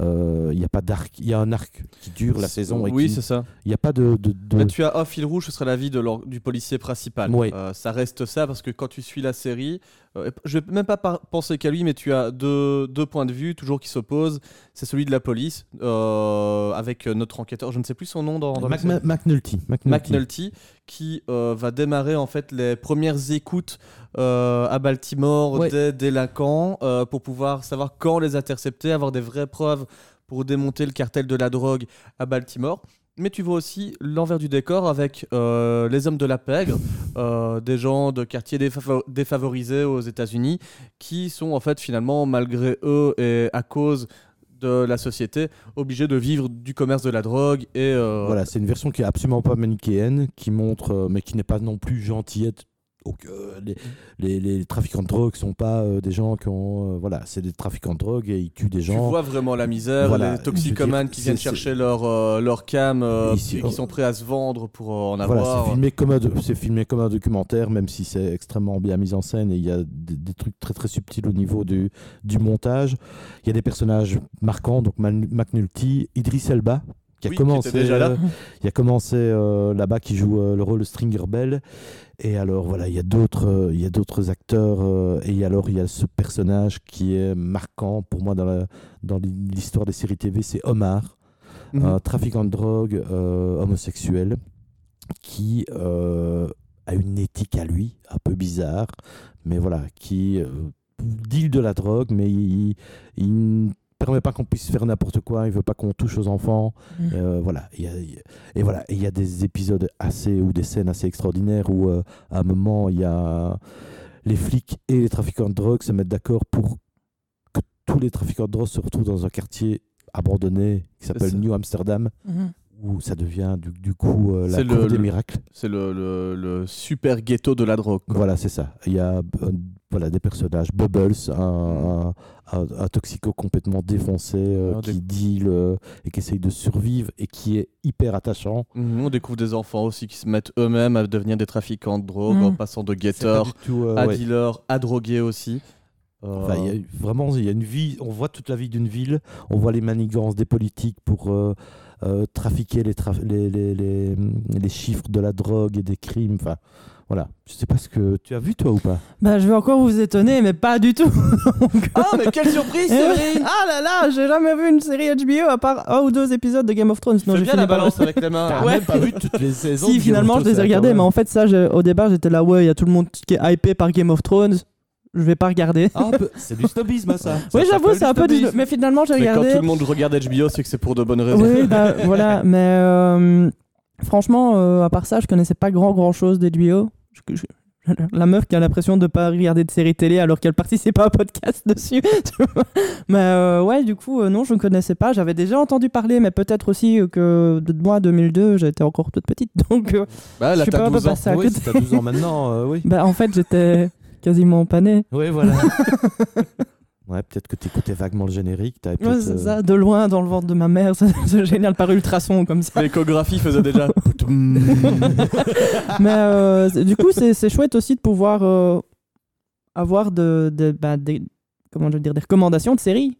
Euh, Il n'y a pas d'arc. Il y a un arc qui dure la saison. et Oui, qui- c'est ça. Il n'y a pas de. de- de- Mais tu as un fil rouge, ce serait la vie de du policier principal. Oui. Euh, ça reste ça parce que quand tu suis la série, euh, je vais même pas penser qu'à lui, mais tu as deux, deux points de vue toujours qui s'opposent. C'est celui de la police euh, avec notre enquêteur, je ne sais plus son nom dans, dans McNulty. McNulty. McNulty qui euh, va démarrer en fait les premières écoutes euh, à Baltimore Ouais. des délinquants euh, pour pouvoir savoir quand les intercepter, avoir des vraies preuves pour démonter le cartel de la drogue à Baltimore. Mais tu vois aussi l'envers du décor avec euh, les hommes de la pègre, euh, des gens de quartiers défavo- défavorisés aux États-Unis, qui sont en fait finalement, malgré eux et à cause de la société, obligés de vivre du commerce de la drogue et euh, Voilà, c'est une version qui est absolument pas manichéenne, qui montre, euh, mais qui n'est pas non plus gentillette. Donc, euh, les, les, les trafiquants de drogue sont pas euh, des gens qui ont. euh, voilà, c'est des trafiquants de drogue et ils tuent des Tu gens. vois vraiment la misère, Voilà, les toxicomanes dire, qui viennent chercher leur, leur cam Ici, et qui sont prêts à se vendre pour en Voilà, avoir. c'est filmé, comme un, c'est filmé comme un documentaire, même si c'est extrêmement bien mis en scène et il y a des, des trucs très très subtils au niveau du, du montage. Il y a des personnages marquants, donc McNulty, Idris Elba, qui a Oui, qui commencé, était déjà là. euh, il a commencé euh, là-bas, qui joue euh, le rôle de Stringer Bell. Et alors voilà, il y a d'autres, euh, il y a d'autres acteurs euh, et alors il y a ce personnage qui est marquant pour moi dans la- dans l'histoire des séries TV, c'est Omar Mhm. un trafiquant de drogue euh, homosexuel qui euh, a une éthique à lui, un peu bizarre, mais voilà, qui euh, deal de la drogue, mais il, il permet pas qu'on puisse faire n'importe quoi, il veut pas qu'on touche aux enfants. Mm. Euh, voilà, il il et voilà, il y a des épisodes assez ou des scènes assez extraordinaires où euh, à un moment il y a les flics et les trafiquants de drogue se mettent d'accord pour que tous les trafiquants de drogue se retrouvent dans un quartier abandonné qui s'appelle. New Amsterdam Mhm. Où ça devient du, du coup euh, la cour le- des le- miracles. C'est le, le- le super ghetto de la drogue. quoi. Voilà, c'est ça. Il y a euh, voilà, des personnages. Bubbles, un, un, un- un toxico complètement défoncé euh, Ah, qui des- deal euh, et qui essaye de survivre et qui est hyper attachant. Mhm, On découvre des enfants aussi qui se mettent eux-mêmes à devenir des trafiquants de drogue Mhm. en passant de euh, à ouais. dealers, à drogués aussi. Enfin, il y a- vraiment, il y a une vie. On voit toute la vie d'une ville. On voit les manigances des politiques pour euh, trafiquer les, traf- les, les, les, les chiffres de la drogue et des crimes. Enfin, voilà. Je sais pas ce que tu as vu toi ou pas? Bah, je vais encore vous étonner, mais pas du tout. Donc, Ah, mais quelle surprise, eh. Séverine Ah là là, j'ai jamais vu une série HBO à part un ou deux épisodes de Game of Thrones. Non, Fais j'ai bien la balance avec les mains. T'as Ouais. même pas vu toutes les saisons. de Si, finalement, je les ai quand mais en fait, ça, au départ, j'étais là, ouais, il y a tout le monde qui est hypé par Game of Thrones. Je vais pas regarder. Ah, bah, c'est du snobisme, ça. oui, j'avoue, c'est un peu du. Mais finalement, j'ai Mais quand regardé. tout le monde regarde HBO, c'est que c'est pour de bonnes raisons. Oui, bah voilà, mais euh, franchement, euh, à part ça, je connaissais pas grand grand chose d'HBO. Je- je- La meuf qui a l'impression de pas regarder de séries télé alors qu'elle participe à un podcast dessus. mais euh, ouais, du coup, euh, non, je ne connaissais pas. J'avais déjà entendu parler, mais peut-être aussi que de moi, 2002, j'étais encore toute petite. Donc, euh, Bah, Je là, suis t'as pas un peu 12 ans. passée à Oui, côté. si t'as 12 ans maintenant, euh, oui. bah, en fait, j'étais quasiment née. Oui, voilà. ouais, peut-être que t'écoutais vaguement le générique. Ouais, c'est euh, ça, de loin dans le ventre de ma mère, c'est c'est génial par ultrason comme ça. L'échographie faisait déjà. Mais euh, du coup, c'est chouette aussi de pouvoir euh, avoir de, de- bah, des, comment je veux dire, des recommandations de séries.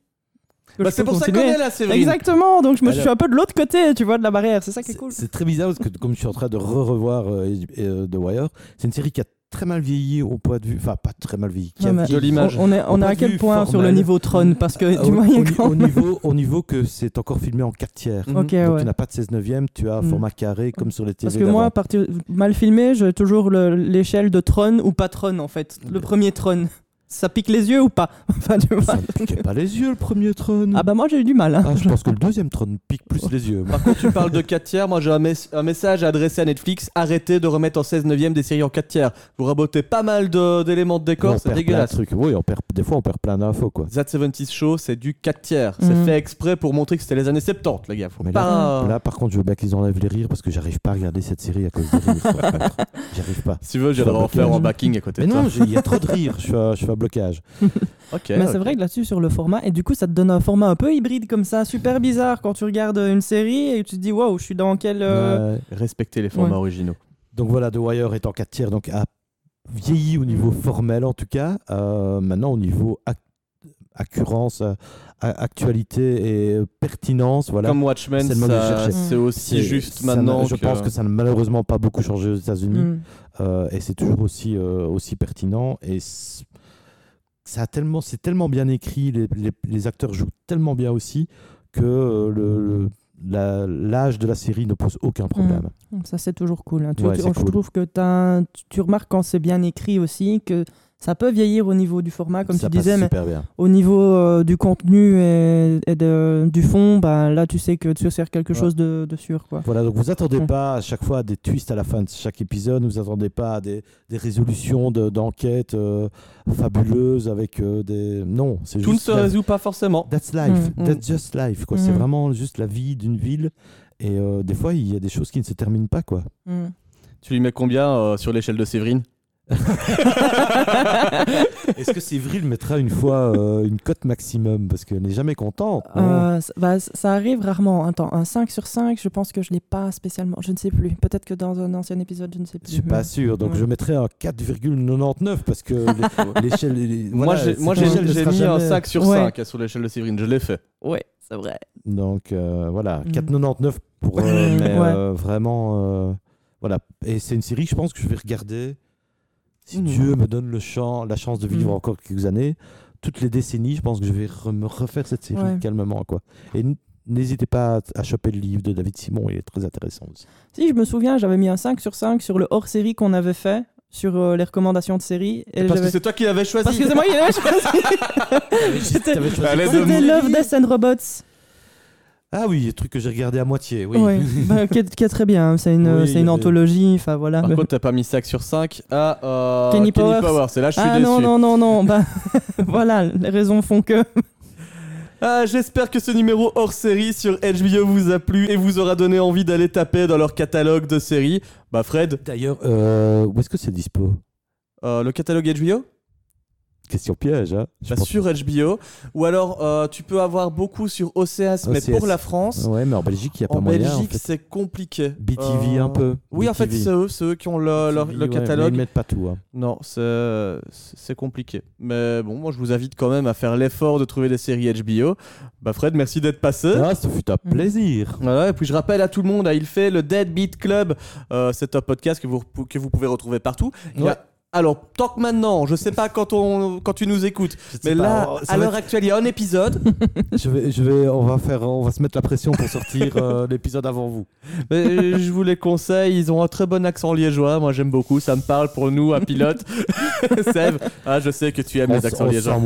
Que Bah, c'est pour ça qu'on est là, Séverine. Exactement, donc je me Alors- suis un peu de l'autre côté, tu vois, de la barrière, c'est ça qui est cool. C'est très bizarre parce que comme je suis en train de re-revoir euh, euh, The Wire, c'est une série qui a très mal vieilli au point de vue, enfin pas très mal vieilli, qui a Ouais, de. On, on est, on est à quel point sur le niveau trône Parce que il y a au- au niveau, au niveau que c'est encore filmé en 4 tiers. Ok, Donc ouais. tu n'as pas de 16 neuvième, tu as un Mm. format carré comme sur les TV Parce que moi, à d'avant. partir mal filmé, j'ai toujours le- l'échelle de trône ou pas trône en fait. Le premier trône. Ça pique les yeux ou pas Enfin, tu vois. Ça ne piquait pas les yeux le premier trône. Ah bah moi j'ai eu du mal. hein. Ah, je pense que le deuxième trône pique plus les yeux. moi. Par contre, tu parles de 4 tiers. Moi, j'ai un, mes- un message à adresser à Netflix. Arrêtez de remettre en 16 neuvième des séries en 4 tiers. Vous rabotez pas mal d'éléments de, décor. C'est perd plein de dégueulasse. trucs. Oui, on perd, des fois on perd plein d'infos quoi. That 70 Show, c'est du 4 tiers. C'est Mhm. fait exprès pour montrer que c'était les années 70, les gars. Faut Mais là, pas. là, par contre, je veux bien qu'ils enlèvent les rires parce que j'arrive pas à regarder cette série à cause des rires. J'arrive pas. Si tu veux, j'aimerais en faire en backing à côté Mais de toi. non, il y a trop de rires. Je fais, un- je blocage. Ok. Mais c'est vrai que là-dessus, sur le format, et du coup, ça te donne un format un peu hybride comme ça, super bizarre quand tu regardes une série et tu te dis, waouh, je suis dans quel. euh, Ouais. Respectez les formats Ouais. originaux. Donc voilà, The Wire est en 4 tiers, donc a vieilli au niveau formel en tout cas. Euh, maintenant, au niveau ac- accurance, euh, actualité et euh, pertinence, voilà. Comme Watchmen, C'est aussi juste maintenant. Je pense que ça n'a malheureusement pas beaucoup changé aux États-Unis. Euh, et c'est toujours aussi, euh, aussi pertinent. Et ça a tellement, c'est tellement bien écrit, les, les- les acteurs jouent tellement bien aussi que euh, le, le- la- l'âge de la série ne pose aucun problème. Ça, c'est toujours cool. hein. Tu, Ouais, tu- c'est je cool. trouve que tu remarques quand c'est bien écrit aussi que ça peut vieillir au niveau du format, comme ça tu disais, mais super bien. au niveau euh, du contenu et, et de- du fond, bah, là, tu sais que tu sers quelque Ouais. chose de, de sûr. Quoi. Voilà, donc vous attendez Mm. pas à chaque fois à des twists à la fin de chaque épisode, vous attendez pas à des, des résolutions de- d'enquêtes euh, fabuleuses avec euh, des... Non, c'est Tout ne juste... se la- résout pas forcément. That's life, Mm. that's just life, quoi. C'est Mm. vraiment juste la vie d'une ville. Et euh, des fois, il y a des choses qui ne se terminent pas, quoi. Tu lui mets combien euh, sur l'échelle de Séverine? Est-ce que Sévril mettra une fois euh, une cote maximum? Parce qu'elle n'est jamais contente. Euh, ça- bah, ça arrive rarement. Attends, un 5 sur 5, je pense que je l'ai pas spécialement. Je ne sais plus. Peut-être que dans un ancien épisode, je ne sais plus. Je suis pas sûr, donc Ouais. je mettrais un 4,99 parce que l'échelle. les- Moi, voilà, j'ai moi, ne mis un jamais- 5 sur Ouais. 5 sur l'échelle de Séverine. Je l'ai fait. Ouais, c'est vrai. Donc euh, voilà, Mm. 4,99 pour. euh, Mm, mais ouais. euh, vraiment. euh, voilà. Et c'est une série, je pense, que je vais regarder. Si. Dieu me donne le champ, la chance de vivre Mm. encore quelques années, toutes les décennies, je pense que je vais re- me refaire cette série Ouais. calmement. quoi. Et n'hésitez pas à choper le livre de David Simon, il est très intéressant aussi. Si, je me souviens, j'avais mis un 5 sur 5 sur le hors-série qu'on avait fait, sur euh, les recommandations de série. Et Parce que c'est toi qui l'avais choisi. Parce que c'est moi qui l'avais choisi. C'était. Love, Death and Robots. Ah oui, le truc que j'ai regardé à moitié, oui. Ouais, bah, qui, est, qui est très bien. C'est une, Oui, c'est une anthologie. Enfin voilà. Par Mais- contre, t'as pas mis 5 sur 5 à euh, Kenny Powers. C'est là, je suis ah déçu. non, non, non, non. Bah, voilà, les raisons font que. Ah, J'espère que ce numéro hors série sur HBO vous a plu et vous aura donné envie d'aller taper dans leur catalogue de séries. Bah, Fred, D'ailleurs, euh, où est-ce que c'est dispo? Euh, le catalogue HBO Question piège, hein Bah. Sur HBO. Ou alors, euh, tu peux avoir beaucoup sur OCS, mais pour la France. Ouais, mais en Belgique, il n'y a pas En moyen. Belgique, en fait. c'est compliqué. BTV Euh, un peu. Oui, en fait, c'est eux, c'est eux qui ont le, leur- le ouais, mais catalogue. ils mettent pas tout. hein. Non, c'est c'est compliqué. Mais bon, moi, je vous invite quand même à faire l'effort de trouver des séries HBO. Bah, Fred, merci d'être passé. Ah, ça fut un Mhm. plaisir. Voilà, et puis je rappelle à tout le monde, hein, il fait le Dead Beat Club. Euh, c'est un podcast que vous, que vous pouvez retrouver partout. Il y a-. alors, tant que maintenant, je sais pas quand, on, quand tu nous écoutes, mais pas, là, ça à l'heure actuelle, il y a un épisode. Je vais, je vais, on va faire, on va se mettre la pression pour sortir euh, l'épisode avant vous. Mais je vous les conseille, ils ont un très bon accent liégeois. Moi, j'aime beaucoup, ça me parle pour nous, à pilote. Sève, ah, je sais que tu aimes On les accents liégeois.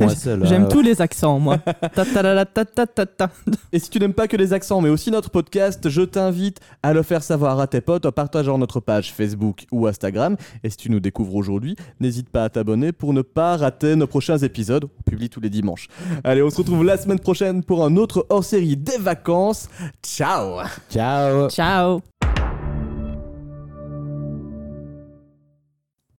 J'aime hein. tous les accents, moi. Ta ta la la ta ta ta ta. Et si tu n'aimes pas que les accents, mais aussi notre podcast, je t'invite à le faire savoir à tes potes en partageant notre page Facebook ou Instagram. Et si tu nous découvres aujourd'hui, n'hésite pas à t'abonner pour ne pas rater nos prochains épisodes. On publie tous les dimanches. Allez, on se retrouve la semaine prochaine pour un autre hors-série des vacances. Ciao Ciao. Ciao.